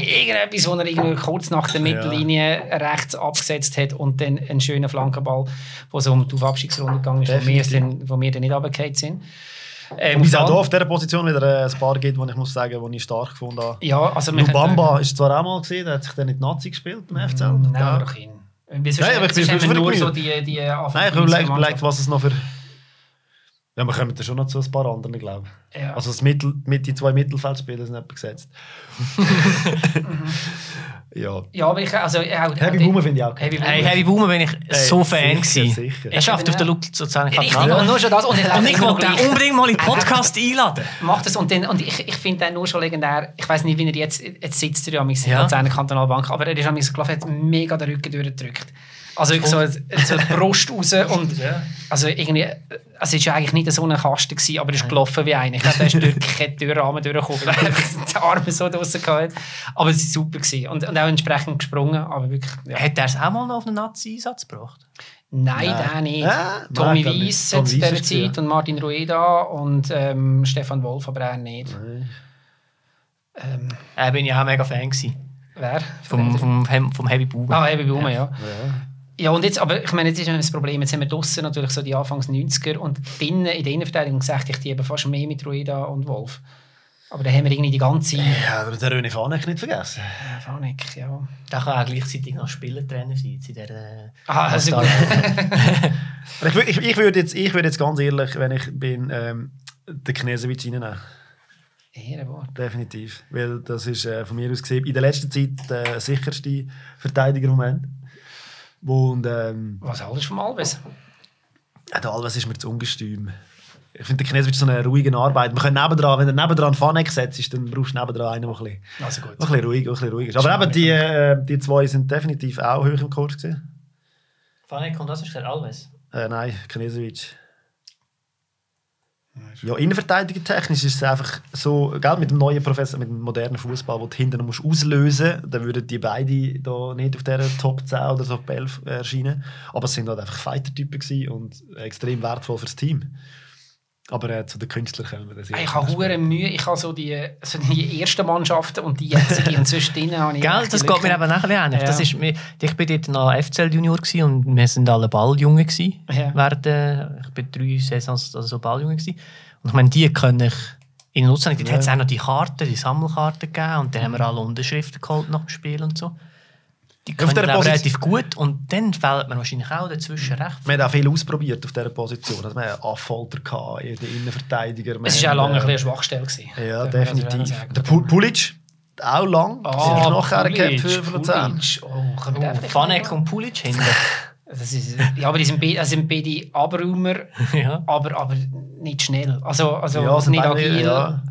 B: Irgendetwas, wo er irgendwie kurz nach der Mittellinie rechts abgesetzt hat und dann einen schönen Flankenball, wo so um die Abstiegsrunde gegangen ist, wo wir,
C: Definitiv.
B: dann, wo wir dann nicht runtergefallen sind. Ähm,
C: Wobei es auch hier
B: der
C: auf dieser Position wieder äh, ein paar gibt, die ich muss sagen, die ich stark gefunden habe.
B: Ja, also
C: Lubamba ist zwar auch mal gesehen, der hat sich dann die Nazi gespielt beim FCL.
B: Nein,
C: Ja.
B: aber doch ihn. Wieso
C: Nein, aber ich bin
B: nur so die, die
C: Nein, ich habe
B: 98er
C: überlegt,
B: Mannschaft.
C: überlegt, was es noch für... Ja, wir kommen da schon noch zu ein paar anderen, glaube ich.
B: Ja.
C: Also das Mittel, mit die zwei Mittelfeldspieler sind etwa gesetzt. ja.
B: Ja, aber ich also auch,
C: Heavy Boomer finde ich auch.
B: Heavy
A: Hey,
B: Boomer.
A: Heavy Boomer bin ich so
C: sicher,
A: Fan gewesen.
C: sicher.
A: Er schafft auf der Luke sozusagen.
B: Richtig, und nur schon das. Und,
A: Und ich wollte
B: noch
A: unbedingt mal in den Podcast einladen.
B: macht das und, dann, und ich, ich finde den nur schon legendär. Ich weiß nicht, wie er jetzt, jetzt sitzt er ja
A: Ja.
B: seiner Kantonalbank, aber er ist am gelaufen, hat mega den Rücken durchgedrückt. Also wirklich so, so die Brust raus und also irgendwie, es war ja eigentlich nicht so ein Kasten gewesen, aber er ist gelaufen wie einer. Ich glaube, der ist durch keinen Türrahmen durchgekommen, weil er die Arme so draussen hatte. Aber es war super gewesen. Und, und auch entsprechend gesprungen, aber wirklich, ja.
A: Hat er es auch mal noch auf einen Nazi-Einsatz gebracht?
B: Nein,
C: Nein.
B: der nicht.
C: Ja,
B: Tommy. Weiss zu dieser Zeit und Martin Rueda und ähm, Stefan Wolf, aber er nicht. Ähm,
A: Da bin ich auch mega Fan gewesen.
B: wer?
A: Vom, vom, vom Heavy Boomer.
B: Ah, Heavy Boomer, ja.
C: Ja.
B: Ja, und jetzt, aber ich meine, jetzt ist das Problem, jetzt haben wir draussen natürlich so die Anfangs 90er und drinnen, in der Innenverteidigung gesagt, ich die eben fast mehr mit Rueda und Wolf. Aber da haben wir irgendwie die ganze...
C: Ja, aber den René Fanek nicht vergessen.
B: Fanek, ja.
A: Der kann auch gleichzeitig noch Spielertrainer sein. In der, äh,
B: Ah, also
C: Ich, ich, ich würde jetzt, ich würde jetzt ganz ehrlich, wenn ich bin, ähm, den Knesewitsch reinnehmen.
B: Ehrenwort.
C: Definitiv. Weil das ist äh, von mir aus gesehen in der letzten Zeit der sicherste Verteidiger im Moment. Und ähm,
B: Was alles vom Alves?
C: ja, der Alves ist mir zu ungestüm. Ich finde, der Knesewitsch so eine ruhige Arbeit. Man kann nebendran, wenn er nebendran Fanek setzt, dann brauchst du nebendran einen, der ein bisschen,
B: Also
C: ein bisschen ruhig, ein bisschen ruhig ist. Aber eben, die, äh, die zwei sind definitiv auch hoch im Kurs gewesen.
A: Fanek und was ist der Alves?
C: Äh, nein, Knesewitsch. Ja, innenverteidiger technisch ist es einfach so, gell, mit dem neuen Professor, mit dem modernen Fußball, wo du hinten musst auslösen musst, dann würden die beide da nicht auf dieser Top 10 oder Top 11 erscheinen. Aber es sind halt einfach Fighter-Typen und extrem wertvoll fürs Team. Aber äh, zu den Künstlern kommen wir das
B: Ich habe hure Mühe. Ich habe so die, so die ersten Mannschaften und die jetzige und zwischendrin habe ich...
A: Gell, das geht mir eben nachher ähnlich.
B: Ja.
A: Das ist, ich bin dort noch FCL Junior und wir sind alle Balljunge gewesen.
B: Ja.
A: Während, äh, ich bin drei Saisons also so Balljunge gewesen. Und ich meine, die können ich in Nutzung. Dort hat es auch noch die Karten, die Sammelkarten gegeben und dann haben wir alle Unterschriften geholt nach dem Spiel und so. Die
C: Auf
A: können
C: Position-
A: relativ gut und dann fehlt mir wahrscheinlich auch dazwischen recht.
C: Wir haben auch viel ausprobiert auf dieser Position. Also, wir hatten Affolter, den Innenverteidiger.
B: Es
C: wir
B: war auch lange ein
C: äh,
B: eine Schwachstelle. gewesen.
C: Ja,
B: man also
C: definitiv. Der Pu- Pulic, auch lang.
B: Ah,
C: sind nachher gehabt für, Luzern.
B: Oh, wir den vielleicht
A: Fanek und Pulic hinten.
B: Das ist, ja, aber die sind, beide, also sind beide Abräumer,
A: ja.
B: aber, aber nicht schnell. Also, also
C: Ja,
B: nicht
C: beide-
B: agil.
C: ja.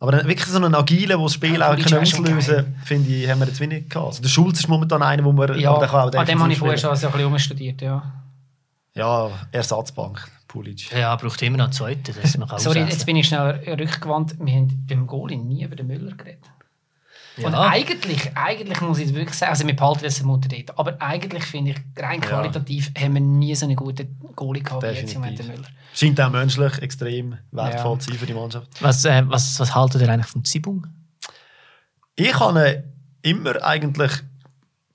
C: Aber dann wirklich so einen agilen, der das Spiel
B: Ja,
C: auch können auslösen finde ich, haben wir jetzt wenig gehabt. Also der Schulz ist momentan einer, wo wir
B: Ja,
C: kann auch
B: an dem habe ich vorher schon ein bisschen umstudiert. Ja.
C: Ja, Ersatzbank, Pulic.
A: ja, braucht immer noch einen zweiten, dass man kann
B: Sorry,
A: aussetzen.
B: jetzt bin ich schnell rückgewandt. Wir haben beim Goalie nie über den Müller geredet. Und
A: Ja.
B: eigentlich, eigentlich muss ich wirklich sagen, also wir behalten das Mutter dort, aber eigentlich finde ich, rein
C: Ja.
B: qualitativ haben wir nie so einen guten Goalie gehabt wie jetzt im Moment der
C: Definitiv.
B: Müller.
C: Scheint auch menschlich extrem wertvoll
B: Ja.
C: zu sein für die Mannschaft.
A: Was, äh, was, was haltet ihr eigentlich vom Zibung?
C: Ich habe ihn immer eigentlich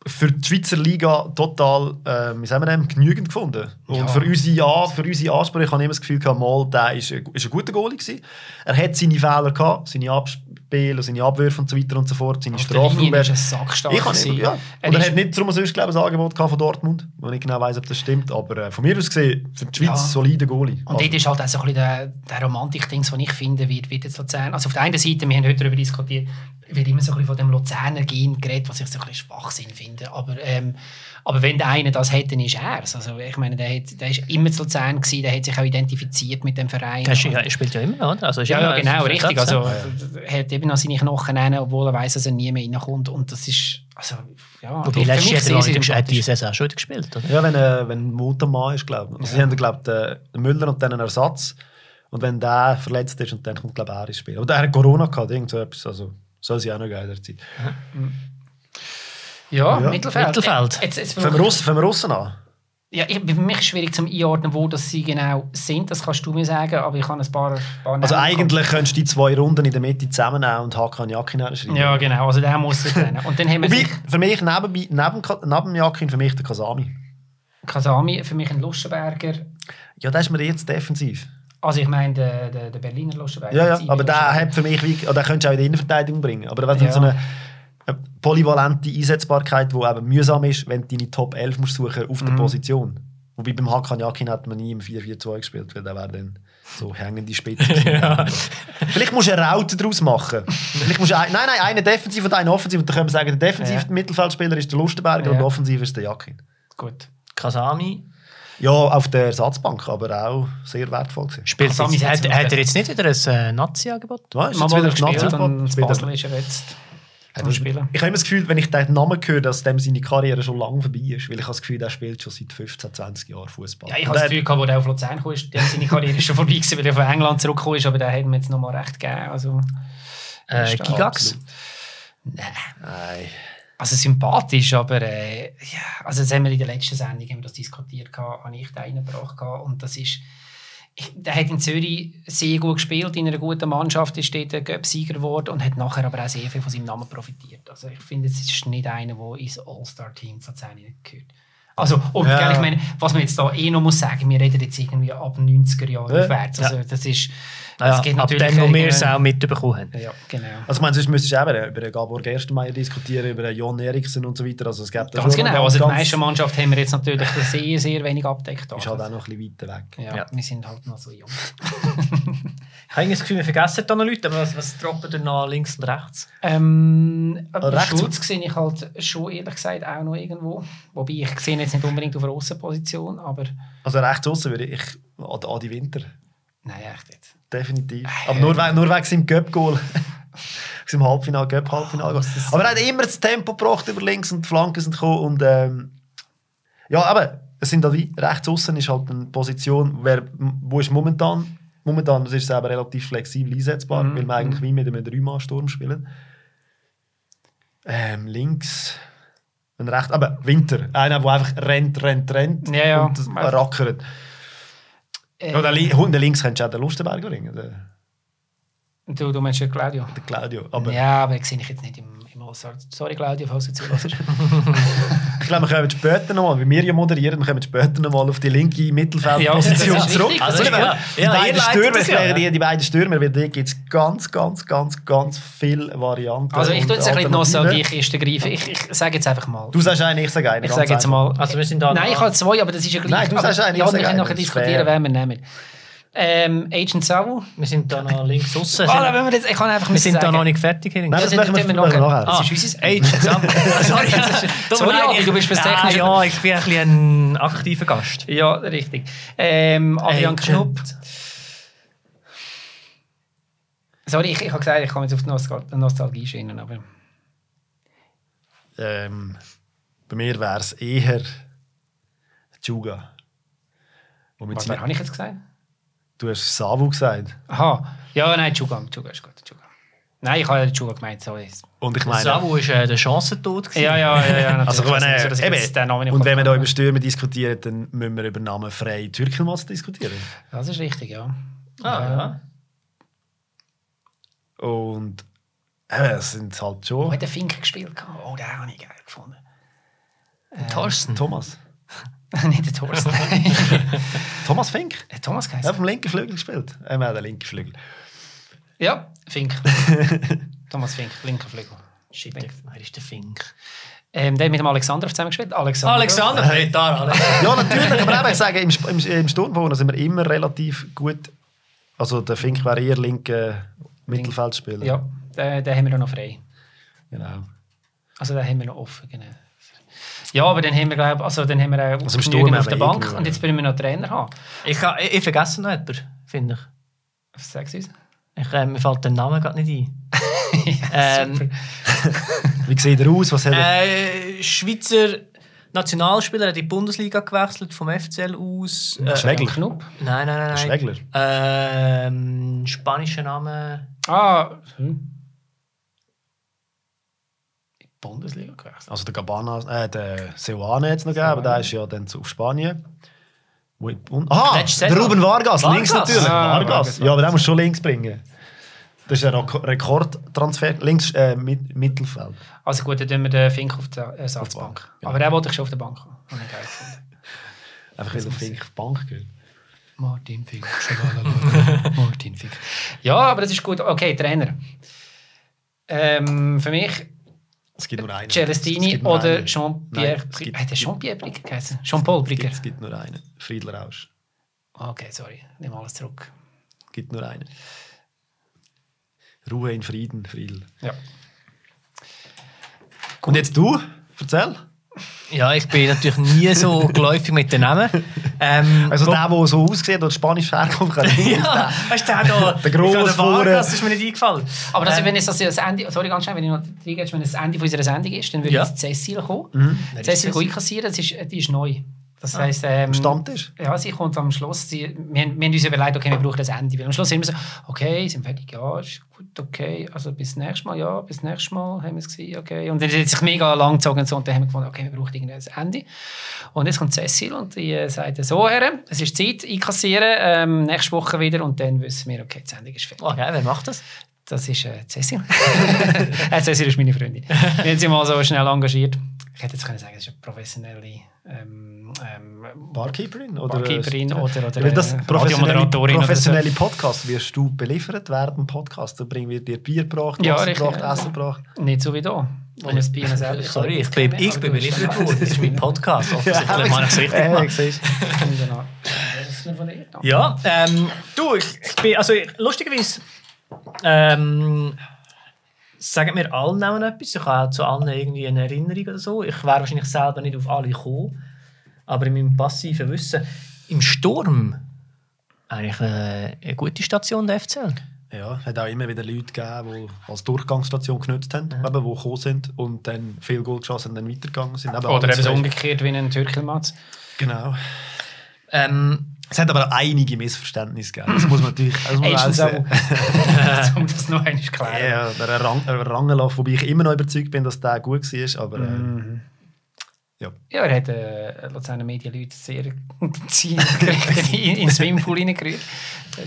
C: für die Schweizer Liga total ähm, wie sagen wir dem, genügend gefunden. Und
B: Ja.
C: für, unsere, An- für unsere Ansprüche habe ich immer das Gefühl, gehabt, mal, der ist, ein- ist ein guter Goalie gewesen. Er hat seine Fehler gehabt, seine Abspiele, seine Abwürfe und so weiter und so fort, seine
B: Linie
C: Strafraum.
B: ist er sackstark
C: Ich kann
B: gewesen.
C: ja.
B: Er
C: Und er hat nicht darum sonst glaube ich, ein Angebot von Dortmund, wo ich nicht genau weiß, ob das stimmt. Aber äh, von mir aus gesehen, für die Schweiz
B: Ja.
C: solide Goalie.
B: Und dort ist halt auch so ein bisschen der, der Romantik-Dings, den ich finde, wird, wird jetzt Luzern. Also auf der einen Seite, wir haben heute darüber diskutiert, wird immer so ein bisschen von dem Luzerner Gen geredet, was ich so ein bisschen Schwachsinn finde. Aber, ähm, aber wenn der eine das hätte, dann ist er es. Also ich meine, der hat, der ist immer zu Luzern gewesen, der hat sich auch identifiziert mit dem Verein.
A: Der ist, ja, er spielt ja immer noch, oder? Also ist
B: Ja, ja, genau, richtig. Also,
A: ja.
B: er hat eben noch seine Knochen rein, obwohl er weiß, dass er nie mehr reinkommt. Und das ist, also, ja,
A: Wobei
B: für
A: letztes
B: mich
A: Jahr hat er die. Saison schon wieder gespielt, oder?
C: Ja, wenn, äh, wenn Mutter Mann ist, glaube ich. Also, Sie haben, glaube ich, Müller und dann einen Ersatz. Und wenn der verletzt ist, und dann kommt, glaube ich, er ins Spiel. Aber der hat Corona gehabt, irgend so etwas. Also, soll sie auch noch geiler Zeit.
B: Ja,
C: Ja,
B: Mittelfeld.
A: Mittelfeld.
B: Jetzt, jetzt
C: Fangen wir Russen, fangen wir Russen an?
B: ja, ich, für mich ist es schwierig zum einordnen, wo das sie genau sind. Das kannst du mir sagen, aber ich habe ein paar, paar
C: Also eigentlich könntest du die zwei Runden in der Mitte zusammennehmen und Hakan Jakin schreiben.
B: Ja, genau. Also der muss. Und dann haben wir
C: Wobei,
B: sich
C: für mich, neben, neben, neben Jakin, für mich der Kasami.
B: Kasami, für mich ein Luschenberger.
C: Ja, der ist mir jetzt defensiv.
B: Also ich meine, der, der, der Berliner Luschenberger.
C: Ja, ja, aber der hat für mich, wie, oder könntest du auch in die Innenverteidigung bringen. Aber wenn
B: Ja.
C: so eine, eine polyvalente Einsetzbarkeit, die eben mühsam ist, wenn du deine Top 11 musst suchen auf der
B: Mhm.
C: Position. Wobei beim Hakan Jakin hat man nie im 4-4-2 gespielt, weil der wäre dann so hängende Spitze. gewesen. Vielleicht musst du eine Raute daraus machen. Vielleicht musst du ein, nein, nein, einen defensiv und einen offensiv. Und dann können wir sagen, der defensive
B: Ja.
C: Mittelfeldspieler ist der Lustenberger
B: Ja.
C: und der offensiv ist der Jakin.
B: Gut.
A: Kasami
C: Ja, auf der Ersatzbank, aber auch sehr wertvoll gewesen.
A: spielt
B: Kasami
A: jetzt, hat, hat er jetzt nicht wieder ein äh, Nazi-Angebot?
C: Ja, ist jetzt
B: wieder
C: wieder
B: gespielt
C: Nazi-
B: und das
C: Spielt er-
B: Basel ist er jetzt Spielen.
C: Ich habe immer das Gefühl, wenn ich den Namen höre, dass dem seine Karriere schon lange vorbei ist. Weil ich habe das Gefühl, der spielt schon seit 15, 20 Jahren Fußball.
B: Ja, ich habe das Gefühl, als er auf Luzern kam, ist, seine Karriere schon vorbei gewesen, weil er von England zurückgekommen ist, aber der hat mir jetzt nochmal recht gegeben. Also,
A: Äh,
B: da
A: Gigax?
B: nein.
C: Nein.
B: Also sympathisch, aber äh, ja, also das haben wir in der letzten Sendung haben wir das diskutiert, habe ich da reingebracht und das ist, der hat in Zürich sehr gut gespielt, in einer guten Mannschaft, ist dort Göpp-Sieger geworden und hat nachher aber auch sehr viel von seinem Namen profitiert. Also ich finde, es ist nicht einer, der ins All-Star-Team tatsächlich gehört. Also, und
C: Ja.
B: gell, ich meine, was man jetzt da eh noch muss sagen, wir reden jetzt irgendwie ab 90er Jahren
C: Ja.
B: aufwärts. Also, das ist, das geht
A: ab
B: natürlich
A: dem, wo wir es
B: irgendwie-
A: auch mitbekommen haben.
B: Ja, genau.
C: Also, ich meine, sonst müsstest du eben über den Gabor Gerstenmeier diskutieren, über den Jon Eriksen und so weiter. Also, es gibt
B: Ganz genau. Also die
C: ganz-
B: Meistermannschaft haben wir jetzt natürlich sehr, sehr wenig abdeckt.
C: Ist halt auch noch ein bisschen weiter weg.
B: ja,
A: Ja.
B: wir sind halt noch so jung.
A: Ich habe das Gefühl, wir vergessen da noch Leute, aber was, was droppen da noch links und rechts?
B: Ähm, aber
C: rechts-
B: Schulz sehe ich halt schon ehrlich gesagt auch noch irgendwo. Wobei ich sehe jetzt nicht unbedingt auf einer Aussenposition, aber
C: Also, rechts außen würde ich Adi Adi Winter.
B: nein, echt jetzt.
C: Definitiv.
B: Äh,
C: Aber nur, we nur wegen seinem Göpp-Goal. Im Halbfinale, Göpp-Halbfinale. aber er hat immer das Tempo gebracht über links und die Flanken sind gekommen. Und, ähm, ja, aber es sind halt wie, rechts außen ist halt eine Position, wer, wo ist momentan, momentan das ist es eben relativ flexibel einsetzbar,
B: Mhm,
C: weil wir eigentlich wie mit einem Dreimann-Sturm spielen. Ähm, links, und rechts, aber Winter, einer, der einfach rennt, rennt, rennt
B: Ja, ja.
C: und rackert.
B: Äh,
C: Ja, der, Li hinten links könntest du auch den Lustenberger ringen,
B: du, du meinst ja Claudio?
C: den Claudio. Aber
B: ja, aber ich sehe ich jetzt nicht im, im All-Star. Sorry Claudio, falls du zuhörst.
C: ich glaube, wir kommen später nochmal, wie wir ja moderieren, wir kommen später nochmal auf die linke Mittelfeldposition
B: Ja,
C: zurück.
A: Also, ja,
C: die,
A: ja, ihr
C: beiden Stürmer,
A: das ja,
C: ich
A: ja.
C: die, die beiden Stürmer, weil da gibt es ganz, ganz, ganz, ganz viele Varianten.
B: Also ich tue jetzt ein bisschen. Nostalgie-Kiste greifen. Ich, ich sage jetzt einfach mal.
C: Du sagst einen, ich sage einen.
B: ich sage jetzt
C: einfach.
B: mal...
A: Also wir sind da
B: Nein, ich habe zwei, aber das ist ja gleich.
C: Nein, du sagst einen, ich
B: Ja,
C: sage
B: wir können
C: einen,
B: nachher diskutieren, wen wir nehmen. Ähm, Agent Savu.
A: Wir sind da noch links außen.
B: Ah, wenn wir jetzt, ich kann einfach
A: wir sind da
B: sagen,
A: noch nicht fertig. Hier.
C: Nein, das
B: dann
C: machen wir,
B: wir nachher.
C: nachher.
B: Das ist unser
A: Agent Samu. Sorry, das
B: Sorry, Adi,
A: ich-
B: du bist fürs
A: Ah,
B: Technische-
A: Ja, ich bin ein bisschen ein aktiver Gast.
B: Ja, richtig. Ähm, Adrian
A: Agent.
B: Knupp. Sorry, ich, ich habe gesagt, ich komme jetzt auf die Nostal Nostalgie schienen, aber...
C: Ähm, bei mir wäre es eher Juga.
B: Was habe ich jetzt gesagt?
C: Du hast Savu gesagt.
B: Aha. Ja, nein, Chuga. Chuga ist gut. Chuga. Nein, ich habe Chuga gemeint. Sorry.
C: Und ich meine...
A: Samu war äh, der Chancentod. gewesen.
B: Ja, ja, ja, ja.
C: Also, wenn,
B: nicht so,
C: äh,
B: ich
C: eben, und wenn wir da über
B: habe.
C: Stürmer diskutieren, dann müssen wir über Namen frei Türkelmass diskutieren.
B: Das ist richtig, ja.
A: Ah, ja.
C: Und eben, es sind halt
B: Wo
C: schon
B: hat der Fink gespielt? gehabt? Oh, den habe ich geil gefunden.
A: Thorsten.
C: Thomas.
B: nicht der Thorsten.
C: Thomas Fink.
B: Der Thomas
C: Er
B: geheißen.
C: hat vom linken Flügel gespielt. Er hat den linken Flügel.
B: Ja, Fink. Thomas Fink, linker Flügel.
A: Shit, wer ist der Fink?
B: Ähm, der hat mit dem Alexander zusammen gespielt. Alexander.
A: Alexander Petar, Alex.
C: ja, natürlich. Aber eben, ich sage, im, im, im Sturmwohnen sind wir immer relativ gut. Also der Fink wäre eher linker Mittelfeldspieler.
B: Ja, den, den haben wir noch frei.
C: Genau.
B: Also den haben wir noch offen. Genau. Ja, aber dann haben wir, glaub, also, dann haben wir auch
C: Also Sturm
B: auf der Bank
C: irgendwo,
B: und jetzt
C: ja.
B: müssen wir noch Trainer haben.
A: Ich, ha- ich, ich vergesse noch jemanden, finde ich.
B: Was sagst du uns?
A: ich äh, mir fällt der Name gerade nicht ein. ähm,
C: Wie sieht er aus? Was hat er?
A: äh, Schweizer Nationalspieler hat in die Bundesliga gewechselt, vom FCL aus. Äh,
C: Schwegler.
B: Knupp.
A: Nein, nein, nein. nein.
C: Schwegler.
A: Ähm, spanischer Name.
B: Ah, hm. Bundesliga gewechselt.
C: Also der Gabana, äh, der Seoane hat es noch gegeben, aber der ist ja dann zu- auf Spanien. Und, aha, der. Ruben Vargas,
A: Vargas.
C: links natürlich.
B: Ah,
C: Vargas.
B: Vargas,
C: Ja, aber den musst du schon links bringen. Das ist ein Rek- Rekordtransfer. Links äh, mit, Mittelfeld.
B: Also gut, dann tun wir den Fink auf der Ersatzbank.
C: Bank, genau.
B: Aber den wollte ich schon auf der Bank haben.
C: Einfach weil der Fink auf die Bank geht.
B: Martin Fink. Martin Fink. Ja, aber das ist gut. Okay, Trainer. Ähm, für mich
C: Es gibt nur einen. Es
B: Celestini oder. Jean-Pierre
C: gibt-
B: Hat Jean-Pierre Bricker geheißen? Jean-Paul Bricker.
C: es gibt nur einen. Friedler Rausch.
B: Okay, sorry. Nimm alles zurück.
C: Es gibt nur einen. Ruhe in Frieden, Friedel.
B: Ja.
C: Und jetzt du? Erzähl.
A: Ja, ich bin natürlich nie so geläufig mit den Namen. Ähm,
C: Also der, der so aussieht und Spanisch herkommt, kann ich
A: ja, weißt du, der da,
C: Der Grosse.
A: Vargas ist mir nicht eingefallen.
B: Aber das,
A: Ähm,
B: wenn es das, das Ende, sorry ganz schnell, wenn ich noch reingehst, wenn es das Ende von unserer Sendung ist, dann würde
A: Ja.
B: jetzt Cecil kommen.
C: Mhm.
B: Cecil go einkassieren, das ist, die ist neu. Das heisst, ähm,
C: Stammtisch.
B: Ja, sie kommt am Schluss. Sie, wir, haben- wir haben uns überlegt, okay, wir brauchen das Ende. Weil am Schluss sind wir so, okay, sind wir fertig, ja, ist gut, okay. Also bis nächstes Mal, ja, bis nächstes Mal haben wir es gesehen, okay. Und dann hat es sich mega lang gezogen und so, und dann haben wir gefunden, okay, wir brauchen irgendwie ein Ende. Und jetzt kommt Cecil und die äh, sagt so, Herren, es ist Zeit, einkassieren, ähm, nächste Woche wieder und dann wissen wir, okay, die Sendung ist fertig.
A: Oh, geil, wer macht das?
B: Das ist äh, Cecil. äh, Cecil ist meine Freundin. Wir haben sie mal so schnell engagiert. Ich hätte jetzt können sagen, das ist eine professionelle ähm, ähm,
C: Barkeeperin? Oder,
B: Barkeeperin oder- oder,
C: Weil das
B: äh,
C: professionelle,
B: oder
C: professionelle Podcast wirst du beliefert dem Podcast. Da bringen wir dir Bier gebracht,
B: Ja,
C: Wasser gebracht,
B: ja.
C: Essen gebracht.
B: Nicht so wie da, wo wir das Bier selber
A: Sorry, ich bin, ich bin beliefert worden. Das ist mein Podcast. Offensichtlich habe ich es richtig
C: Äh,
A: gemacht.
C: siehst
A: Ja, ähm, du, ich, ich bin, also lustigerweise, ähm, sagen mir allen auch noch etwas. Ich habe auch zu allen irgendwie eine Erinnerung oder so. Ich wäre wahrscheinlich selber nicht auf alle gekommen, aber in meinem passiven Wissen, im Sturm, eigentlich eine, eine gute Station der FCL.
C: Ja, es hat auch immer wieder Leute gegeben, die als Durchgangsstation genutzt haben, eben, die gekommen sind und dann viel Goal geschossen und dann weitergegangen sind. Eben
B: Oder eben so umgekehrt wie ein Türkelmatz.
C: Genau.
A: Ähm,
C: Es hat aber auch einige Missverständnisse gegeben. Das muss man natürlich das muss man sehen.
B: auch, um das noch einmal zu klären.
C: Ja, der Rang, wobei ich immer noch überzeugt bin, dass der gut war, aber
B: Mhm.
C: ja.
B: Ja, er hat äh, Luzerner Medienleute sehr in, in den Swimmingpool reingerührt.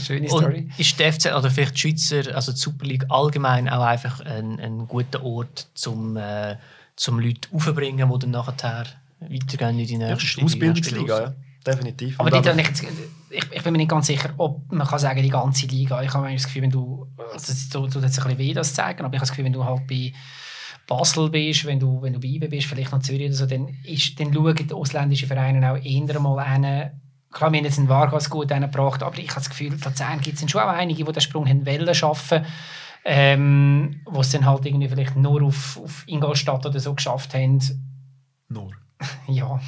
B: Schöne Story.
A: und ist die FCL oder vielleicht die Schweizer, also die Super League allgemein auch einfach ein, ein guter Ort, zum, äh, zum Leute aufzubringen, die dann nachher weitergehen in die
C: Ja, das
A: nächste
C: ist Ausbildungsliga, ja. Definitiv.
B: Aber die, ich, ich, bin mir nicht ganz sicher, ob man kann sagen, die ganze Liga. Ich habe das Gefühl, wenn du, also es tut tut jetzt ein bisschen weh, das zu sagen, aber ich habe das Gefühl, wenn du halt bei Basel bist, wenn du, wenn du bei IB bist, vielleicht noch Zürich oder so, dann, ist, dann schauen die ausländischen Vereine auch eher mal hin. Klar, wir haben jetzt einen Vargas gut gebracht, aber ich habe das Gefühl, Luzern gibt es schon auch einige, die den Sprung haben wollen schaffen, ähm, wo es dann halt irgendwie vielleicht nur auf, auf Ingolstadt oder so geschafft haben.
C: Nur.
B: Ja,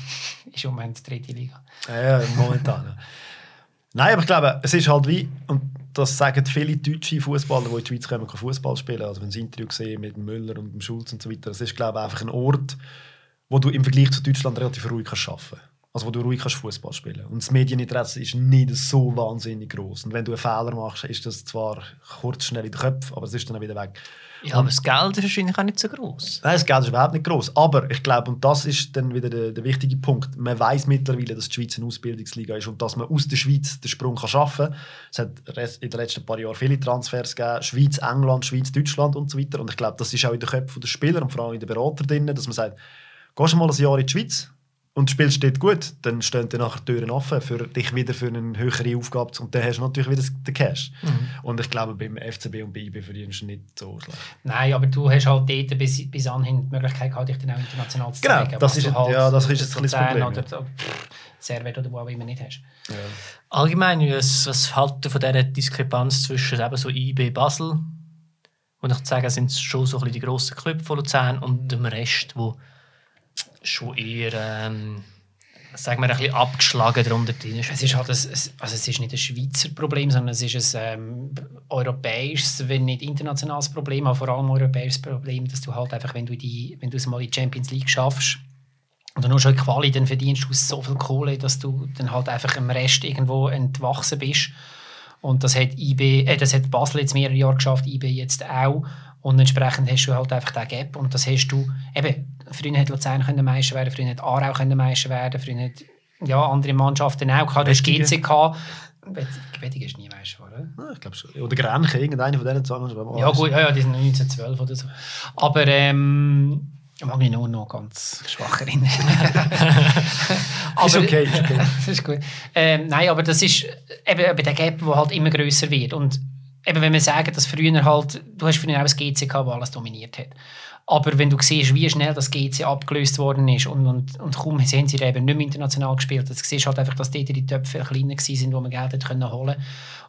B: ist im Moment die dritte Liga.
C: Ja, ja, momentan. Nein, aber ich glaube, es ist halt wie, und das sagen viele deutsche Fußballer, die in die Schweiz kommen, kann Fußball spielen. Also, wenn sie ein Interview sehen mit Müller und dem Schulz und so weiter, das ist, glaube ich, einfach ein Ort, wo du im Vergleich zu Deutschland relativ ruhig kannst arbeiten Also, wo du ruhig kannst Fußball spielen Und das Medieninteresse ist nicht so wahnsinnig groß. Und wenn du einen Fehler machst, ist das zwar kurz schnell in den Köpfen, aber es ist dann auch wieder weg.
A: Ja, aber das Geld ist wahrscheinlich auch nicht so groß.
C: Nein, das Geld ist überhaupt nicht groß. Aber ich glaube, und das ist dann wieder der, der wichtige Punkt, man weiß mittlerweile, dass die Schweiz eine Ausbildungsliga ist und dass man aus der Schweiz den Sprung kann schaffen kann. Es hat in den letzten paar Jahren viele Transfers gegeben, Schweiz, England, Schweiz, Deutschland und so weiter. Und ich glaube, das ist auch in den Köpfen der Spieler und vor allem in den Berater drin, dass man sagt, gehst du mal ein Jahr in die Schweiz und spielst dort gut, dann stehen dir nachher die Türen offen, für dich wieder für eine höhere Aufgabe zu- und dann hast du natürlich wieder den Cash. Und ich glaube, beim FCB und bei IB verdienst du nicht so schlecht.
B: Nein, aber du hast halt dort bis, bis anhin die Möglichkeit gehabt, dich dann auch international zu
C: Genau,
B: zeigen.
C: das
B: was
C: ist ein- ja, das ist ein bisschen das
B: Luzern
C: Problem,
B: Oder pff, Servet oder wo auch immer nicht hast.
A: Allgemein, was, was halten von dieser Diskrepanz zwischen eben so IB Basel, und ich sagen, sind schon so ein bisschen die grossen Clubs von Luzern und dem Rest, wo schon eher, ähm, sagen wir, ein bisschen abgeschlagen darunter drin.
B: Es ist halt ein, also es ist nicht ein Schweizer Problem, sondern es ist ein ähm, europäisches, wenn nicht internationales Problem, aber vor allem europäisches Problem, dass du halt einfach, wenn du, die, wenn du es mal in die Champions League schaffst oder nur schon in Quali, dann verdienst du so viel Kohle, dass du dann halt einfach im Rest irgendwo entwachsen bist. Und das hat, IB, äh, das hat Basel jetzt mehrere Jahre geschafft, IB jetzt auch. Und entsprechend hast du halt einfach den Gap. Und das hast du, eben, früher hätte Luzern können Meister werden, früher hätte Aarau können Meister werden, früher hätte ja, andere Mannschaften auch gehabt. Du hast. GC gehabt. Wett- Wettigen ist nie Meister geworden, oder?
C: Ja, ich glaube schon. Oder Grenchen, irgendeine von denen zwei. Mannschaften.
B: Ja, gut, ja, ja, die sind 1912 oder so. Aber ähm, ich mag mich nur noch ganz schwach erinnern.
C: Ist okay, ist okay.
B: das ist gut. Ähm, nein, aber das ist eben, eben der Gap, der halt immer größer wird. Und eben, wenn wir sagen, dass früher halt, du hast früher auch das GC gehabt, das alles dominiert hat. Aber wenn du siehst, wie schnell das GC abgelöst worden ist und, und, und kaum haben sie eben nicht mehr international gespielt, dann siehst du halt einfach, dass die Töpfe kleiner waren, wo man Geld können holen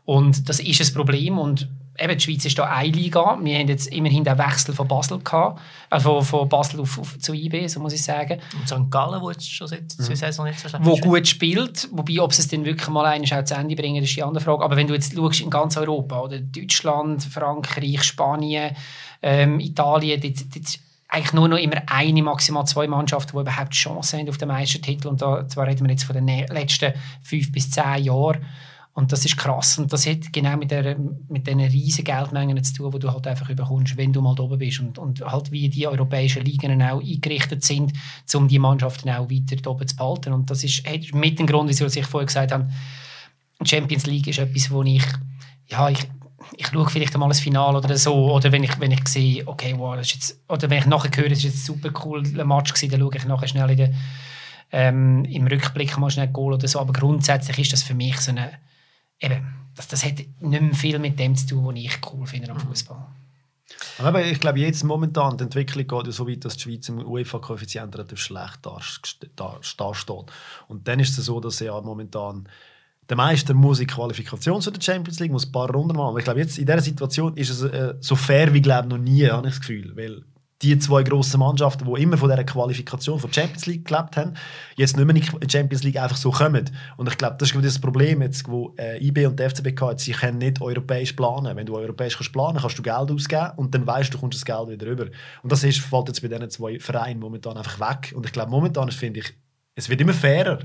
B: Und das ist ein Problem. Und eben, die Schweiz ist da eine Liga. Wir haben jetzt immerhin den Wechsel von Basel gehabt, äh, von, von Basel auf, auf, zu IB, so muss ich sagen
A: Und St. Gallen, wo jetzt schon seit zwei Saison nicht so schlecht
B: wo
A: ist.
B: gut spielt. Wobei, ob sie es dann wirklich mal einmal auch zu Ende bringen, ist die andere Frage. Aber wenn du jetzt schaust in ganz Europa, oder Deutschland, Frankreich, Spanien, ähm, Italien, dort, dort eigentlich nur noch immer eine, maximal zwei Mannschaften, die überhaupt Chancen haben auf den Meistertitel. Und da, zwar reden wir jetzt von den nä- letzten fünf bis zehn Jahren. Und das ist krass. Und das hat genau mit, der, mit diesen riesigen Geldmengen zu tun, die du halt einfach überkommst, wenn du mal da oben bist. Und, und halt wie die europäischen Ligen auch eingerichtet sind, um die Mannschaften auch weiter da oben zu behalten. Und das ist mit dem Grund, wieso ich vorher gesagt habe, Champions League ist etwas, wo ich, ja, ich, ich schaue vielleicht einmal ein Finale oder so, oder wenn ich, wenn ich sehe, okay, wow, das ist jetzt, oder wenn ich nachher höre, das ist jetzt ein super cooler Match gewesen, dann schaue ich nachher schnell in der, ähm, im Rückblick mal schnell Goal oder so, aber grundsätzlich ist das für mich so eine, eben, das, das hat nicht mehr viel mit dem zu tun, was ich cool finde am Fußball.
C: Aber ich glaube, jetzt momentan, die Entwicklung geht ja so weit, dass die Schweiz im UEFA-Koeffizient relativ schlecht dasteht. Und dann ist es so, dass ja momentan der Meister muss in die Qualifikation zu der Champions League, muss ein paar Runden machen. Aber ich glaube, jetzt in dieser Situation ist es äh, so fair wie glaube noch nie, habe ich das Gefühl. Weil die zwei grossen Mannschaften, die immer von dieser Qualifikation von Champions League gelebt haben, jetzt nicht mehr in die Champions League einfach so kommen. Und ich glaube, das ist genau das Problem, jetzt, wo äh, IB und der FCB jetzt, sie können nicht europäisch planen. Wenn du europäisch kannst planen kannst du Geld ausgeben und dann weißt du, du kommst das Geld wieder rüber. Und das ist, fällt jetzt bei diesen zwei Vereinen momentan einfach weg. Und ich glaube, momentan finde ich, es wird immer fairer.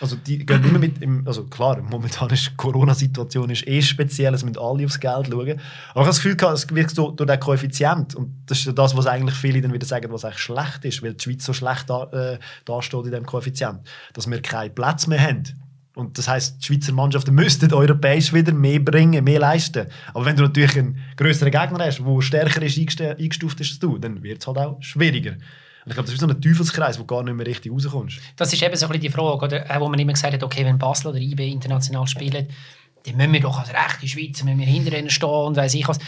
C: Also die gehen immer mit, im, also klar, momentan ist die Corona-Situation ist eh speziell, es müssen alle aufs Geld schauen. Aber ich habe das Gefühl, es wirkt so durch den Koeffizient und das ist das, was eigentlich viele dann wieder sagen, was eigentlich schlecht ist, weil die Schweiz so schlecht da, äh, dasteht in diesem Koeffizient, dass wir keinen Platz mehr haben. Und das heißt, die Schweizer Mannschaften müssten europäisch wieder mehr bringen, mehr leisten. Aber wenn du natürlich einen größeren Gegner hast, der stärker ist, eingestuft ist als du, dann wird es halt auch schwieriger. Und ich glaube, das ist so ein Teufelskreis, wo du gar nicht mehr richtig rauskommst.
B: Das ist eben so ein bisschen die Frage, oder, äh, wo man immer gesagt hat, okay, wenn Basel oder IB international spielen, dann müssen wir doch als rechte Schweizer müssen wir hinter ihnen stehen und weiss ich was.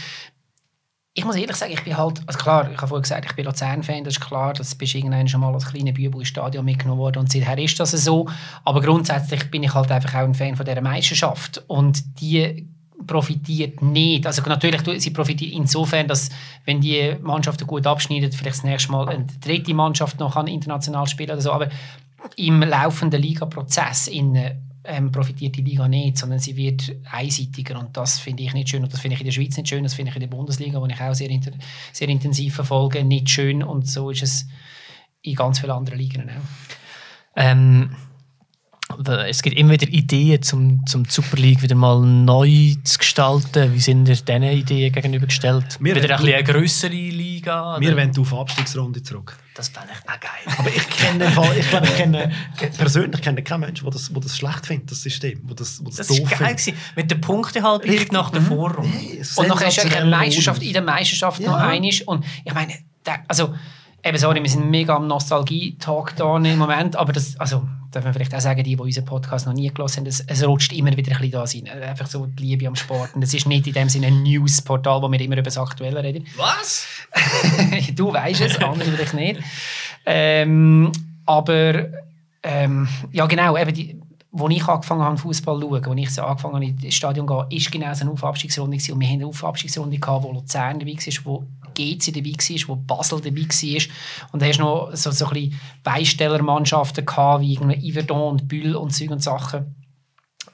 B: Ich muss ehrlich sagen, ich bin halt, also klar, ich habe vorhin gesagt, ich bin Luzern-Fan, das ist klar, das bist irgendwann schon mal als kleiner Bübel ins Stadion mitgenommen worden und seither ist das so. Aber grundsätzlich bin ich halt einfach auch ein Fan von dieser Meisterschaft und die profitiert nicht. Also natürlich, sie profitiert insofern, dass wenn die Mannschaften gut abschneiden, vielleicht das nächste Mal eine dritte Mannschaft noch kann international spielen oder so. Aber im laufenden Ligaprozess ähm, profitiert die Liga nicht, sondern sie wird einseitiger und das finde ich nicht schön und das finde ich in der Schweiz nicht schön, das finde ich in der Bundesliga, die ich auch sehr, inter sehr intensiv verfolge, nicht schön und so ist es in ganz vielen anderen Ligen auch.
A: Ähm, es gibt immer wieder Ideen, zum, zum Super League wieder mal neu zu gestalten. Wie sind ihr diesen Ideen gegenübergestellt?
C: Wir-
A: wieder ein bisschen eine grössere Liga?
C: Wir
A: oder?
C: wollen auf Abstiegsrunde zurück.
A: Das fände ich auch geil.
C: Aber ich kenne Fall, ich glaube, ich kenne persönlich kenne keinen Menschen, der das, der das schlecht findet, das System, wo das, wo das,
A: Das
C: doof
A: war geil.
C: findet.
A: Mit der Punktehalbierung nach der Vorrunde.
C: Nee,
B: Und nachher ist ja eine
C: sensationell
B: Meisterschaft in der Meisterschaft
C: Ja.
B: noch einig. Und ich meine, der, also, eben sorry, wir sind mega am Nostalgie-Talk da im Moment, aber das, also, darf man vielleicht auch sagen, die, die unseren Podcast noch nie gelesen haben, es, es rutscht immer wieder ein bisschen da rein. Einfach so die Liebe am Sport. Und es ist nicht in dem Sinne ein News-Portal, wo wir immer über das Aktuelle reden.
A: Was?
B: du weißt es, andere vielleicht nicht. Ähm, aber ähm, ja genau, eben die, wo ich angefangen habe, Fußball zu schauen, wo ich so angefangen habe, ins Stadion zu gehen, ist genau so eine Aufabstiegsrunde und wir hatten eine Aufabstiegsrunde wo Luzern dabei war, wo GC dabei war, wo Basel dabei war. Und da hast noch so, so ein Beistellermannschaften gehabt, wie Yverdon und Bühl und Zeug Sachen.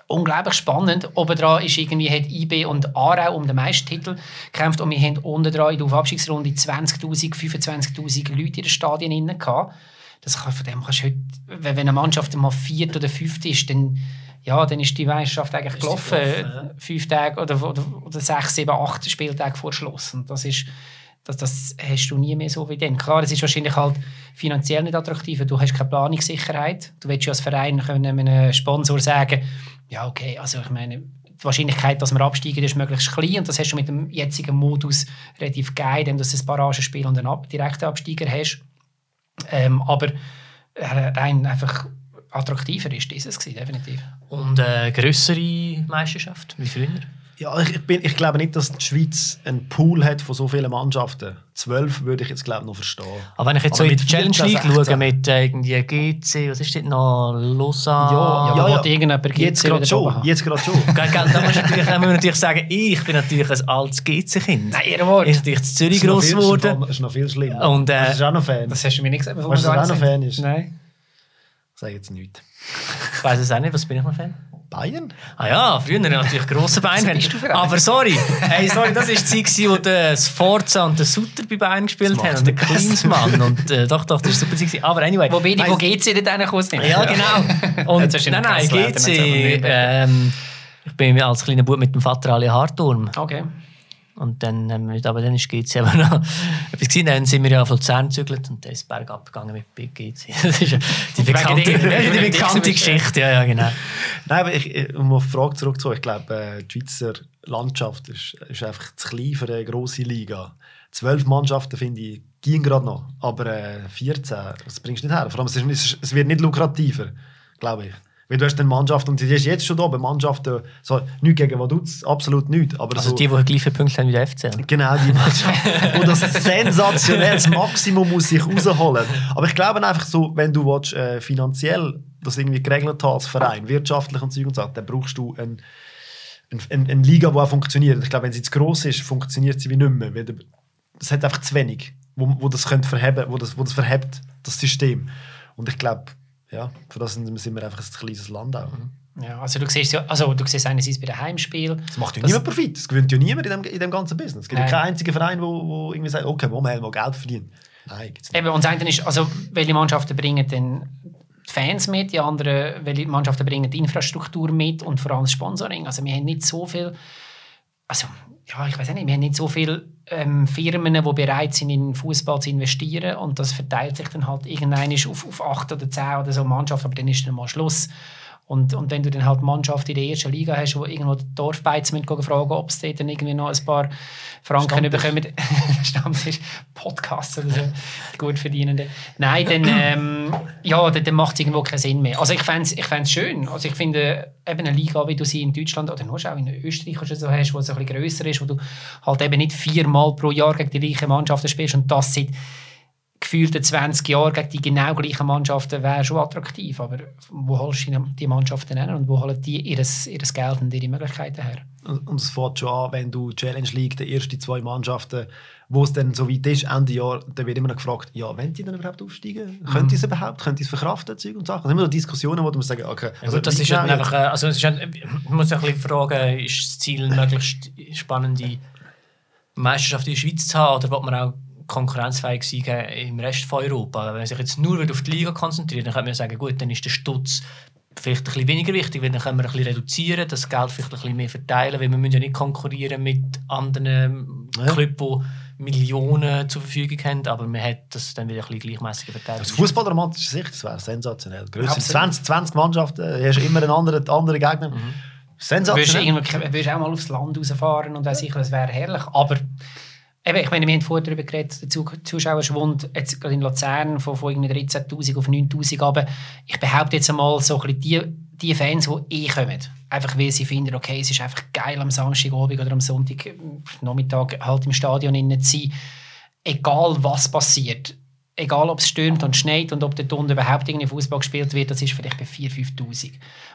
B: Unglaublich spannend. Obendrauf ist irgendwie, hat IB und Aarau um den Meistertitel gekämpft und wir haben unten in der Aufabstiegsrunde 20'000, 25'000 Leute in den Stadien gehabt. Das kann, von dem kannst du heute, wenn eine Mannschaft mal viert oder fünft ist, dann, ja, dann ist die Meisterschaft eigentlich
E: Ist
B: gelaufen.
E: gelaufen.
B: Fünf Tage oder, oder, oder sechs, sieben, acht Spieltage vor Schluss. Und das ist, das, das hast du nie mehr so wie dann. Klar, es ist wahrscheinlich halt finanziell nicht attraktiv. Du hast keine Planungssicherheit. Du willst ja als Verein können einem Sponsor sagen, ja okay, also ich meine, die Wahrscheinlichkeit, dass wir absteigen, ist möglichst klein und das hast du mit dem jetzigen Modus relativ geil, indem du ein Barragespiel und einen direkten Absteiger hast. Ähm, aber äh, rein einfach attraktiver ist dieses gewesen, definitiv.
A: Und eine grössere Meisterschaft, wie früher?
C: Ja, ich, bin, ich glaube nicht, dass die Schweiz einen Pool hat von so vielen Mannschaften. Zwölf würde ich jetzt glaube noch verstehen.
A: Aber wenn ich jetzt so
C: Aber
A: in die
C: mit
A: Challenge
C: 14,
A: League
C: 16.
A: schaue, mit äh, irgendwie GC, was ist dort noch? Lausanne?
C: Ja,
B: ja,
C: ja.
B: ja. irgendjemand GC
C: Jetzt gerade schon. Jetzt gerade schon.
A: Da muss natürlich, da muss man natürlich sagen, ich bin natürlich ein altes GC-Kind.
B: Nein, ihr Wort.
A: Ich bin natürlich in Zürich gross geworden.
C: Ist noch viel schlimmer.
A: Und, äh,
C: das ist auch noch Fan.
B: Das hast du mir nicht gesagt, bevor
C: Weißt du,
B: wir
C: was
B: da
C: auch noch. Fan ist?
B: Nein.
C: Sage jetzt nichts.
A: Ich weiß es auch nicht, was bin ich noch Fan?
C: Bayern?
A: Ah ja, früher natürlich grosser Bayern-Fan.
B: bist du für einer?
A: Aber sorry, hey, sorry, das war die Zeit, wo der Sforza und der Sutter bei Bayern gespielt haben und der
C: nicht
A: Klinsmann. Und, äh, doch, doch, das war super. Zeit. Aber anyway.
B: Wo bin ich, wo
A: Nein,
B: geht sie dort hingekommen sind?
A: Ja, genau. Und, nein,
B: in
A: nein, GC.
B: nicht.
A: Ähm, ich bin als kleiner Bub mit dem Vater alle Hartturm.
B: Okay.
A: Und dann, haben wir, aber dann ist GC aber noch etwas gewesen. Dann sind wir ja von Luzern gezügelt und dann ist bergab gegangen mit Big GC. Das ist die bekannte, die
B: dir
A: bekannte Geschichte. Ja, ja, genau.
C: Nein, aber ich, um auf die Frage zurückzukommen, ich glaube, äh, die Schweizer Landschaft ist, ist einfach zu klein für eine grosse Liga. Zwölf Mannschaften finde ich, gehen gerade noch. Aber äh, 14, das bringst du nicht her. Vor allem, es, ist, es wird nicht lukrativer, glaube ich. Weil du hast dann Mannschaften, und die ist jetzt schon da, aber Mannschaften, so, nichts gegen Vaduz, absolut nichts. Aber
A: Also
C: so,
A: die, die gleich viele Punkte haben wie der FCL.
C: Genau, die Mannschaft. Und das sensationelles Maximum muss sich rausholen. Aber ich glaube einfach so, wenn du willst, äh, finanziell das irgendwie geregelt hast als Verein, wirtschaftlich und Zeug und so, dann brauchst du eine ein, ein, ein Liga, die auch funktioniert. Ich glaube, wenn sie zu gross ist, funktioniert sie wie nicht mehr. Weil Es hat einfach zu wenig, wo, wo das könnte verheben, wo das, wo das verhebt, das System. Und ich glaube, ja, für das sind wir einfach ein kleines Land auch.
B: Ja, also du siehst ja, also du siehst einerseits bei den Heimspielen.
C: Das macht ja niemand Profit. Es gewinnt ja niemand in dem, in dem ganzen Business. Es gibt ja keinen einzigen Verein, wo, wo irgendwie sagt, okay, wir mal Geld verdienen. Nein, gibt's nicht.
B: Eben, und das eine ist, also welche Mannschaften bringen dann die Fans mit, die anderen, welche Mannschaften bringen die Infrastruktur mit und vor allem das Sponsoring. Also wir haben nicht so viel, also ja, ich weiß nicht, wir haben nicht so viele ähm, Firmen, die bereit sind, in Fußball zu investieren und das verteilt sich dann halt irgendwann auf, auf acht oder zehn oder so Mannschaften, aber dann ist dann mal Schluss. Und, und wenn du dann halt Mannschaften in der ersten Liga hast, wo irgendwo die Dorfbeiz mit fragen, ob sie dann irgendwie noch ein paar Franken
C: Stammtisch.
B: bekommen. Stammtisch, Podcasts oder so, gut verdienenden. Nein, dann, ähm, ja, dann, dann macht es irgendwo keinen Sinn mehr. Also ich fände es ich fänd's schön. Also ich finde, eben eine Liga, wie du sie in Deutschland oder nur auch in Österreich oder so hast, wo es ein bisschen grösser ist, wo du halt eben nicht viermal pro Jahr gegen die gleichen Mannschaften spielst und das seit gefühlten 20 Jahren gegen die genau gleichen Mannschaften wäre schon attraktiv. Aber wo holst du die Mannschaften hin und wo holen die ihr, Geld und ihre Möglichkeiten her?
C: Und es fängt schon an, wenn du Challenge League, die ersten zwei Mannschaften, wo es dann so weit ist, Ende Jahr, dann wird immer noch gefragt, ja, wollen die denn überhaupt aufsteigen? Können die es überhaupt? Können die es verkraften? Zeug und Sachen. Das sind immer so Diskussionen, wo du musst sagen, okay,
A: Also das ist
C: genau
A: halt einfach, äh, also es ist halt, man muss ein bisschen fragen, ist das Ziel, möglichst spannende Meisterschaft in der Schweiz zu haben oder will man auch konkurrenzfähig sein im Rest von Europa? Wenn man sich jetzt nur auf die Liga konzentriert, dann kann man sagen, gut, dann ist der Stutz vielleicht ein bisschen weniger wichtig, weil dann können wir ein bisschen reduzieren, das Geld vielleicht ein bisschen mehr verteilen, weil wir müssen ja nicht konkurrieren mit anderen
C: Ja.
A: Clubs, die Millionen zur Verfügung haben, aber man hat das dann wieder ein bisschen gleichmäßiger verteilt.
C: Aus fußballromantischer Sicht, das wäre sensationell. Größer
B: Absolut.
C: 20, 20 Mannschaften, du hast immer einen anderen, anderen Gegner.
B: Mhm. Würdest du
C: Sensationell.
B: irgendwie- würdest du auch mal aufs Land rausfahren und weiss ich, das wäre herrlich. Aber eben, ich meine, wir haben vorher darüber geredet, der Zu- Zuschauerschwund jetzt gerade in Luzern von, von irgendwie 13'000 auf 9'000 aber ich behaupte jetzt einmal so ein die, die Fans, die eh kommen, einfach weil sie finden, okay, es ist einfach geil am Samstagabend oder am Sonntagnachmittag halt im Stadion zu sein, egal was passiert, egal ob es stürmt und schneit und ob dort unten überhaupt irgendwie Fußball gespielt wird, das ist vielleicht bei 4'000, 5'000.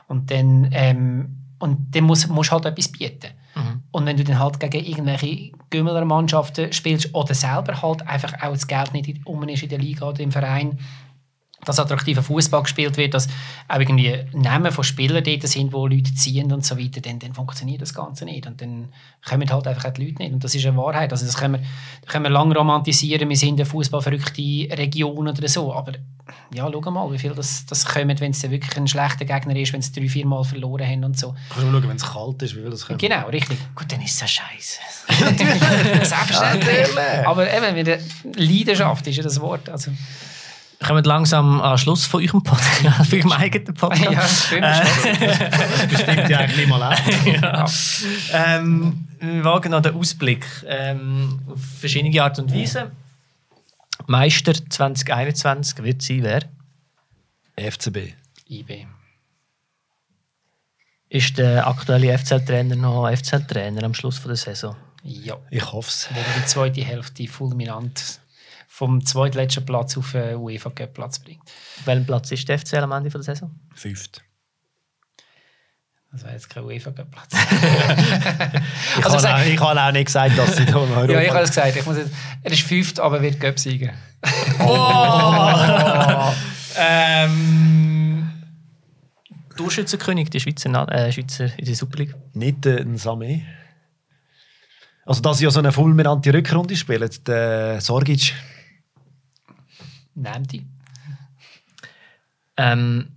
B: Und dann ähm, und dann musst du halt etwas bieten. Und wenn du dann halt gegen irgendwelche Gümmeler-Mannschaften spielst oder selber halt einfach auch das Geld nicht um ist in der Liga oder im Verein, dass attraktiver Fußball gespielt wird, dass auch irgendwie Namen von Spielern dort sind, wo Leute ziehen und so weiter, dann, dann funktioniert das Ganze nicht. Und dann kommen halt einfach auch die Leute nicht. Und das ist eine Wahrheit. Also das können wir, das können wir lange romantisieren, wir sind eine fußballverrückte Region oder so. Aber ja, schau mal, wie viel das, das kommt, wenn es wirklich ein schlechter Gegner ist, wenn sie drei, vier Mal verloren haben und so.
C: Kannst du mal schauen, wenn es kalt ist, wie viel das kommt.
B: Genau, richtig.
A: Gut, dann ist es ja scheiße.
B: Selbstverständlich. Aber eben, mit der Leidenschaft ist ja das Wort. Also,
A: kommen langsam am Schluss von eurem Podcast, von eurem eigenen Podcast.
B: ja, stimmt.
E: Das bestimmt ja eigentlich mal auch.
A: ja. ähm, wir wagen noch den Ausblick ähm, auf verschiedene Art und Weise. Meister 2021 wird sein, wer?
C: FCB.
B: IB.
A: Ist der aktuelle FCL-Trainer noch FCL-Trainer am Schluss von der Saison?
B: Ja.
C: Ich hoffe es.
B: Wenn die zweite Hälfte fulminant vom zweitletzten Platz auf den UEFA Cup Platz bringt.
A: Auf welchem Platz ist der FCL am Ende von der Saison?
C: Fünft.
B: Das wäre jetzt kein UEFA Cup Platz.
C: Ich,
B: Also
C: habe auch, ich habe auch nicht gesagt, dass sie da noch Europa
B: ja, ich habe es gesagt. Ich muss jetzt, er ist fünft, aber wird Cup-Sieger.
A: Ähm, Torschützenkönig, der Schweizer, äh, Schweizer in der Superliga.
C: Nicht äh, ein Samé. Also, dass sie ja so eine fulminante Rückrunde spielen, der Sorgic.
B: Nehmt die.
A: Ähm,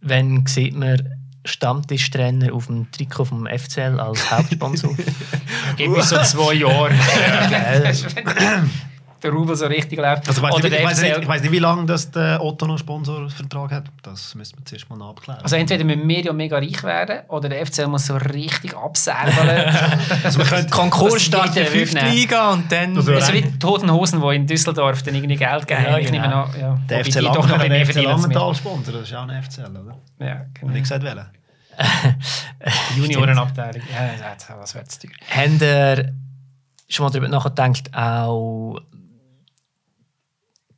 A: wenn sieht man Stammtischtrainer auf dem Trikot vom FCL als Hauptsponsor?
B: Gib mir so zwei Jahre. Der Rubel so richtig läuft.
C: Also, ich weiss
B: Oder
C: nicht, ich,
B: der
C: weiss nicht, ich nicht, wie lange das der Otto noch Sponsorvertrag hat. Das müssen wir zuerst mal nachklären.
B: Also entweder müssen wir ja mega reich werden oder der FCL muss so richtig absäbeln.
C: Also, wir können,
A: Konkurs
B: Das
A: startet in der
B: jeder
A: 5.
B: aufnehmen.
A: Liga und dann...
C: Also,
B: also wie die Toten Hosen, die in Düsseldorf dann irgendwie Geld geben.
A: Ja,
B: ich nehme
A: genau.
B: an, ja.
C: der
B: Wobei
C: FC
B: doch noch ein
C: FC. Langenthal Sponsor, das ist auch ein FCL, oder?
B: Ja, genau.
C: Habe ich gesagt, wählen?
B: Juniorenabteilung. Ja, das, das wird zu teuer.
A: Habt ihr schon mal darüber nachgedacht, auch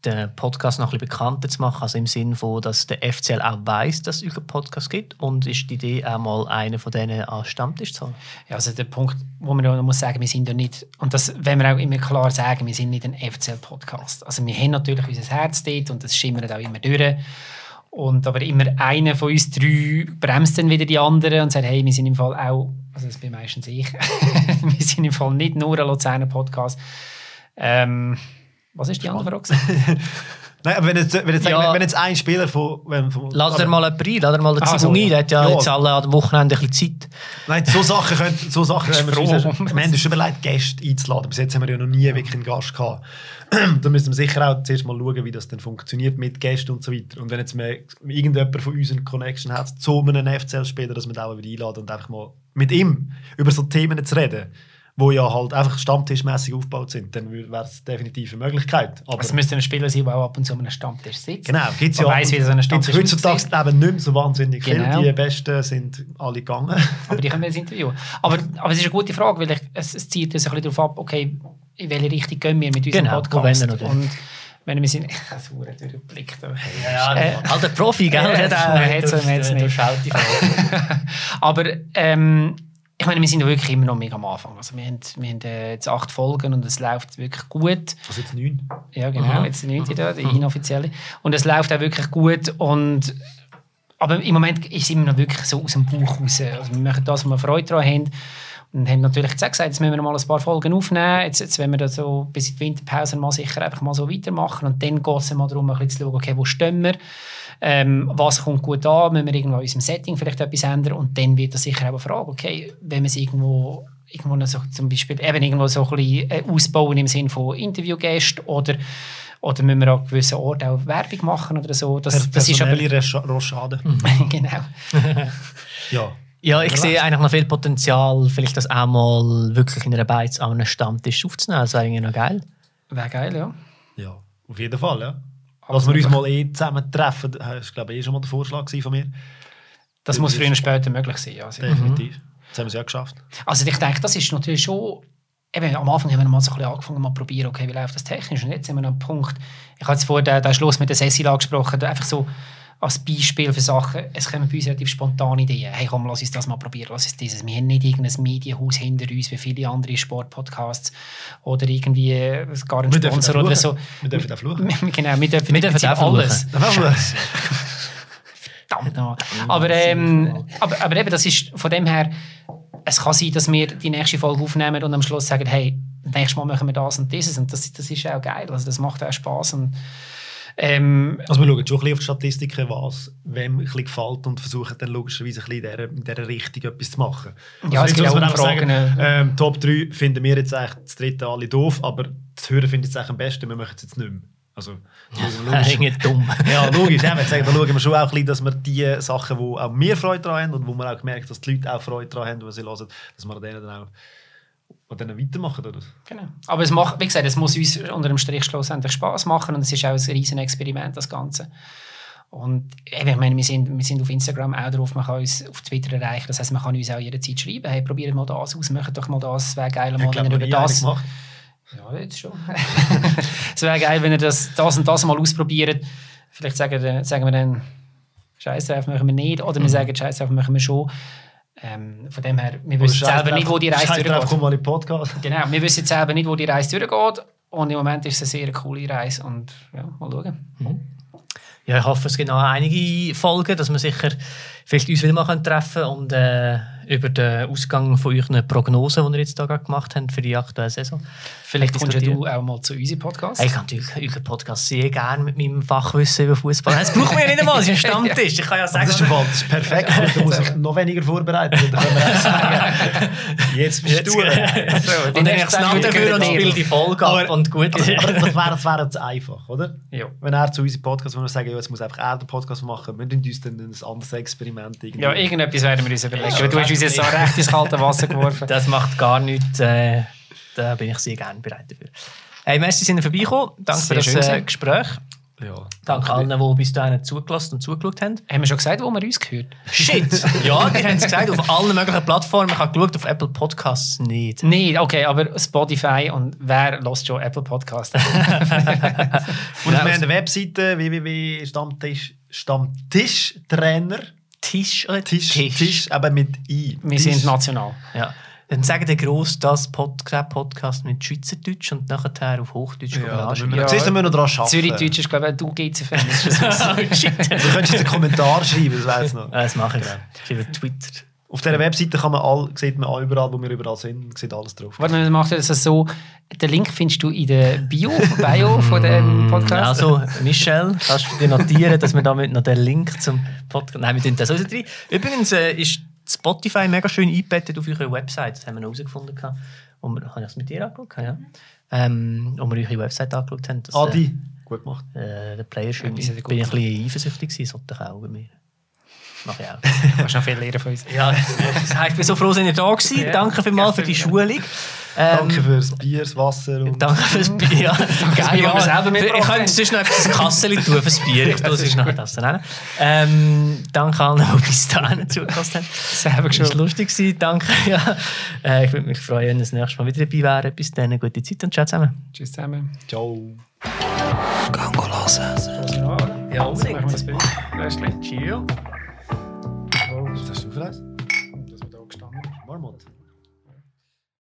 A: den Podcast noch ein bisschen bekannter zu machen? Also im Sinne von, dass der FCL auch weiß, dass es einen Podcast gibt und ist die Idee auch mal einen von denen an Stammtisch zu holen?
B: Ja, also der Punkt, wo man ja noch muss sagen, wir sind ja nicht, und das wenn wir auch immer klar sagen, wir sind nicht ein FCL-Podcast. Also wir haben natürlich unser Herz dort und das schimmert auch immer durch. Und, aber immer einer von uns drei bremst dann wieder die anderen und sagt, hey, wir sind im Fall auch, also das bin meistens ich, wir sind im Fall nicht nur ein Luzerner Podcast. Ähm, was ist die andere Frage?
C: Nein, aber wenn jetzt, wenn jetzt,
A: Ja.
C: wenn jetzt ein Spieler von... Wenn, von
A: Lass dir mal jemanden ein, lass dir mal den
B: Ah, so,
A: ein,
B: ja.
A: der hat ja,
C: Ja.
A: jetzt alle an dem Wochenende ein bisschen Zeit.
C: Nein, so Sachen können, so Sachen haben wir,
B: froh.
C: uns, wir haben uns schon überlegt, Gäste einzuladen. Bis jetzt haben wir ja noch nie wirklich einen Gast gehabt. da müssen wir sicher auch zuerst mal schauen, wie das dann funktioniert mit Gästen und so weiter. Und wenn jetzt mehr, irgendjemand von uns eine Connection hat zu einem FCL-Spieler, dass wir den auch wieder einladen und einfach mal mit ihm über so Themen zu reden, wo ja halt einfach stammtischmäßig aufgebaut sind, dann wäre es definitiv eine Möglichkeit. Aber
B: Es müsste ein Spieler sein, der auch ab und zu an einem Stammtisch sitzt.
C: Genau, gibt es ja.
B: weiss, wie so ein Stammtisch
C: heutzutage eben nicht mehr so wahnsinnig
B: Genau.
C: viel. Die Besten sind alle gegangen.
B: Aber die können wir jetzt interviewen. Aber, aber es ist eine gute Frage, weil ich, es, es zielt uns ein bisschen darauf ab, okay, in welche Richtung gehen wir mit unserem
A: Genau,
B: Podcast. Und wenn wir sind, ich habe es verdammt durchgeblickt. aber-
A: Ja,
B: Äh,
A: halt der Profi, gell?
B: Ja,
A: Der-
B: das ist- man hat's- man hat's
A: der-
B: nicht.
A: der die Frage.
B: Aber ähm, ich meine, wir sind ja wirklich immer noch mega am Anfang. Also wir haben, wir haben äh, jetzt acht Folgen und es läuft wirklich gut.
C: Also jetzt neun.
B: Ja, genau, jetzt die neunte da, die inoffizielle. Und es läuft auch wirklich gut. Und, aber im Moment ist es immer noch wirklich so aus dem Bauch raus. Also wir machen das, wo wir Freude daran haben. Und haben natürlich jetzt auch gesagt, jetzt müssen wir mal ein paar Folgen aufnehmen. Jetzt, jetzt wollen wir das so bis in die Winterpause mal sicher einfach mal so weitermachen. Und dann geht es mal darum, ein bisschen zu schauen, okay, wo stehen wir? Ähm, was kommt gut an? Müssen wir irgendwo in unserem Setting vielleicht etwas ändern? Und dann wird das sicher auch eine Frage, okay, wenn wir es irgendwo irgendwo so, zum Beispiel eben irgendwo so ein bisschen äh, ausbauen im Sinne von Interviewgästen oder, oder müssen wir an gewissen Orten auch Werbung machen oder so. Das, das ist aber...
C: Rochade.
B: genau.
C: Ja.
A: Ja, ich sehe eigentlich noch viel Potenzial, vielleicht das auch mal wirklich in einer Beiz an einem Stammtisch aufzunehmen. Das wäre irgendwie noch geil.
B: Wäre geil, ja.
C: ja, auf jeden Fall, ja. Dass wir uns mal eh zusammen treffen, das war glaube ich eh schon mal der Vorschlag von mir.
B: Das muss früher oder später möglich sein. Ja.
C: Definitiv. Das haben wir es ja geschafft.
B: also ich denke, das ist natürlich schon... Eben, am Anfang haben wir mal so ein bisschen angefangen, mal probieren, okay, wie läuft das technisch? Und jetzt sind wir an einem Punkt, ich habe jetzt vorher den, den Schluss mit der Cecil angesprochen, einfach so, als Beispiel für Sachen, es kommen bei uns relativ spontane Ideen. Hey, komm, lass uns das mal probieren, lass uns dieses. Wir haben nicht irgendein Medienhaus hinter uns, wie viele andere Sportpodcasts oder irgendwie äh, gar einen Sponsor oder so.
C: Wir dürfen auch fluchen.
B: genau, wir dürfen,
A: Wir dürfen
B: alles. Verdammt noch. Aber, ähm, aber, aber eben, das ist von dem her, es kann sein, dass wir die nächste Folge aufnehmen und am Schluss sagen, hey, nächstes Mal machen wir das und dieses. Und das, das ist auch geil. Also das macht auch Spaß. Und, ähm,
C: Also wir schauen schon ein bisschen auf die Statistiken, was wem ein bisschen gefällt und versuchen dann logischerweise ein bisschen in dieser, in dieser Richtung etwas zu machen.
B: Ja, es
C: nicht
B: gibt auch
C: sagen, ähm, Top 3 finden wir jetzt eigentlich das dritte alle doof, aber das Hören findet es eigentlich am besten, wir machen es jetzt nicht mehr. Also, logisch.
A: Irgendwie dumm.
C: Ja, logisch. Ja, wir sagen, da schauen wir schon auch ein bisschen, dass wir die Sachen, wo auch wir Freude daran haben und wo wir auch merken, dass die Leute auch Freude daran haben, was sie hören, dass wir an denen dann auch an denen weitermachen. Oder?
B: Genau. Aber es macht, wie gesagt, es muss uns unter dem Strich schlussendlich Spaß machen und es ist auch ein riesen Experiment, das Ganze. Und eben, ich meine, wir sind, wir sind auf Instagram auch drauf, man kann uns auf Twitter erreichen, das heißt, man kann uns auch jederzeit schreiben, hey, probiert mal das aus, macht doch mal das, es wäre geil, mal, wenn ihr über das... Ja, jetzt schon. es wäre geil, wenn ihr das, das und das mal ausprobiert. Vielleicht sagen, sagen wir dann, Scheiß drauf machen wir nicht, oder wir sagen, Scheiß drauf machen wir schon. Ähm, von dem her, wir wissen selber nicht, wo die Reise durchgeht.
C: komm mal in den Podcast.
B: Genau, wir wissen selber nicht, wo die Reise durchgeht. Und im Moment ist es eine sehr coole Reise. Und ja, mal schauen.
A: Ja, ich hoffe, es gibt noch einige Folgen, dass wir sicher vielleicht uns wieder mal treffen können und äh, über den Ausgang von euren Prognosen, die ihr jetzt da gerade gemacht habt für die aktuelle Saison.
B: Vielleicht kommst ja du auch mal zu unserem Podcast.
A: Hey, ich kann natürlich euren Podcast sehr gerne mit meinem Fachwissen über Fußball. Das braucht man ja nicht einmal, es ist ein Stammtisch. Ich kann ja sagen,
C: Das ist, das ist perfekt, aber da muss ich noch weniger vorbereiten. Wir jetzt bist du.
A: und dann ich das Namen dafür und spiele die Folge ab
C: Aber-
A: und gut
C: Aber, das wäre das wäre jetzt einfach, oder?
B: Ja.
C: Wenn er zu unserem Podcast, wir sagen, ja, jetzt muss einfach er den Podcast machen, wir tun uns dann ein anderes Experiment irgendwie.
B: Ja, irgendetwas werden wir uns überlegen.
A: Ja,
B: du hast uns jetzt so recht ins kalte Wasser geworfen.
A: Das macht gar nichts. Äh, da bin ich sehr gerne bereit dafür. Hey, merci, sind ihr vorbeigekommen. Danke
B: Sehr
A: für das äh. Gespräch.
C: ja.
A: Danke allen, die bis dahin zugelassen und zugeschaut haben.
B: Haben wir schon gesagt, wo man uns gehört?
A: Shit! ja, die haben es gesagt, auf allen möglichen Plattformen. Ich habe geschaut, auf Apple Podcasts nicht.
B: Nein, okay, aber Spotify und wer lässt schon Apple Podcast?
C: Und wir haben eine Webseite www.stammtisch Stammtischtrainer
A: Tisch oder
C: Tisch, Tisch, aber mit I.
B: wir
C: Tisch.
B: sind national.
A: Ja. Dann sagen der gross das Pod Podcast mit Schweizerdeutsch und nachher auf Hochdeutsch
C: Ja, müssen wir,
B: Ja.
C: siehst du, wir müssen noch dran arbeiten.
B: Zürich-Deutsch ist, glaube ich, du?
A: Oh, shit.
C: Du könntest jetzt einen Kommentar schreiben, das weiß noch.
A: Ja, das mache ich. Ich über Twitter.
C: Auf dieser Webseite kann man all, sieht man all überall, wo wir überall sind, sieht alles drauf.
B: Warte, wir machen das so. Den Link findest du in der Bio, Bio von dem Podcast.
A: Also, Michelle, kannst du dir notieren, dass wir damit noch den Link zum Podcast. Nein, wir tun das also drin. Übrigens äh, ist Spotify mega schön eingebettet auf eurer Website. Das haben wir noch herausgefunden. Und wir, habe ich das mit dir angeschaut? Ja. Ähm, und wir eure Website angeschaut haben. dass,
C: Adi, gut gemacht.
A: Äh, der Player schön.
B: Er
A: Bin ich ein bisschen eifersüchtig gewesen, sollte ich auch bei mir. Mach ich auch.
B: Du kannst noch viel lernen von uns.
A: Ja, das heißt, ich bin so froh, dass ihr da gewesen.
B: Ja.
A: Danke vielmals für die Schulung. Ähm,
C: Danke fürs Bier, das Wasser und
A: Danke fürs Bier. Ja,
B: das wir selber
A: ich
B: mitgebracht
A: könnte sonst noch etwas Kasseli tun fürs Bier. Ich tue sonst noch das. Ähm, danke allen, die bis dahin zugelassen haben.
B: Selber
A: Es war
B: schon.
A: lustig. gewesen, Danke. Ja. Äh, ich würde mich freuen, wenn ihr das nächste Mal wieder dabei wäre. Bis dann, gute Zeit und ciao zusammen.
B: Tschüss zusammen.
C: ciao.
A: Ja,
B: Machen wir das Bild. Löschli.
A: Cheerio.
C: Was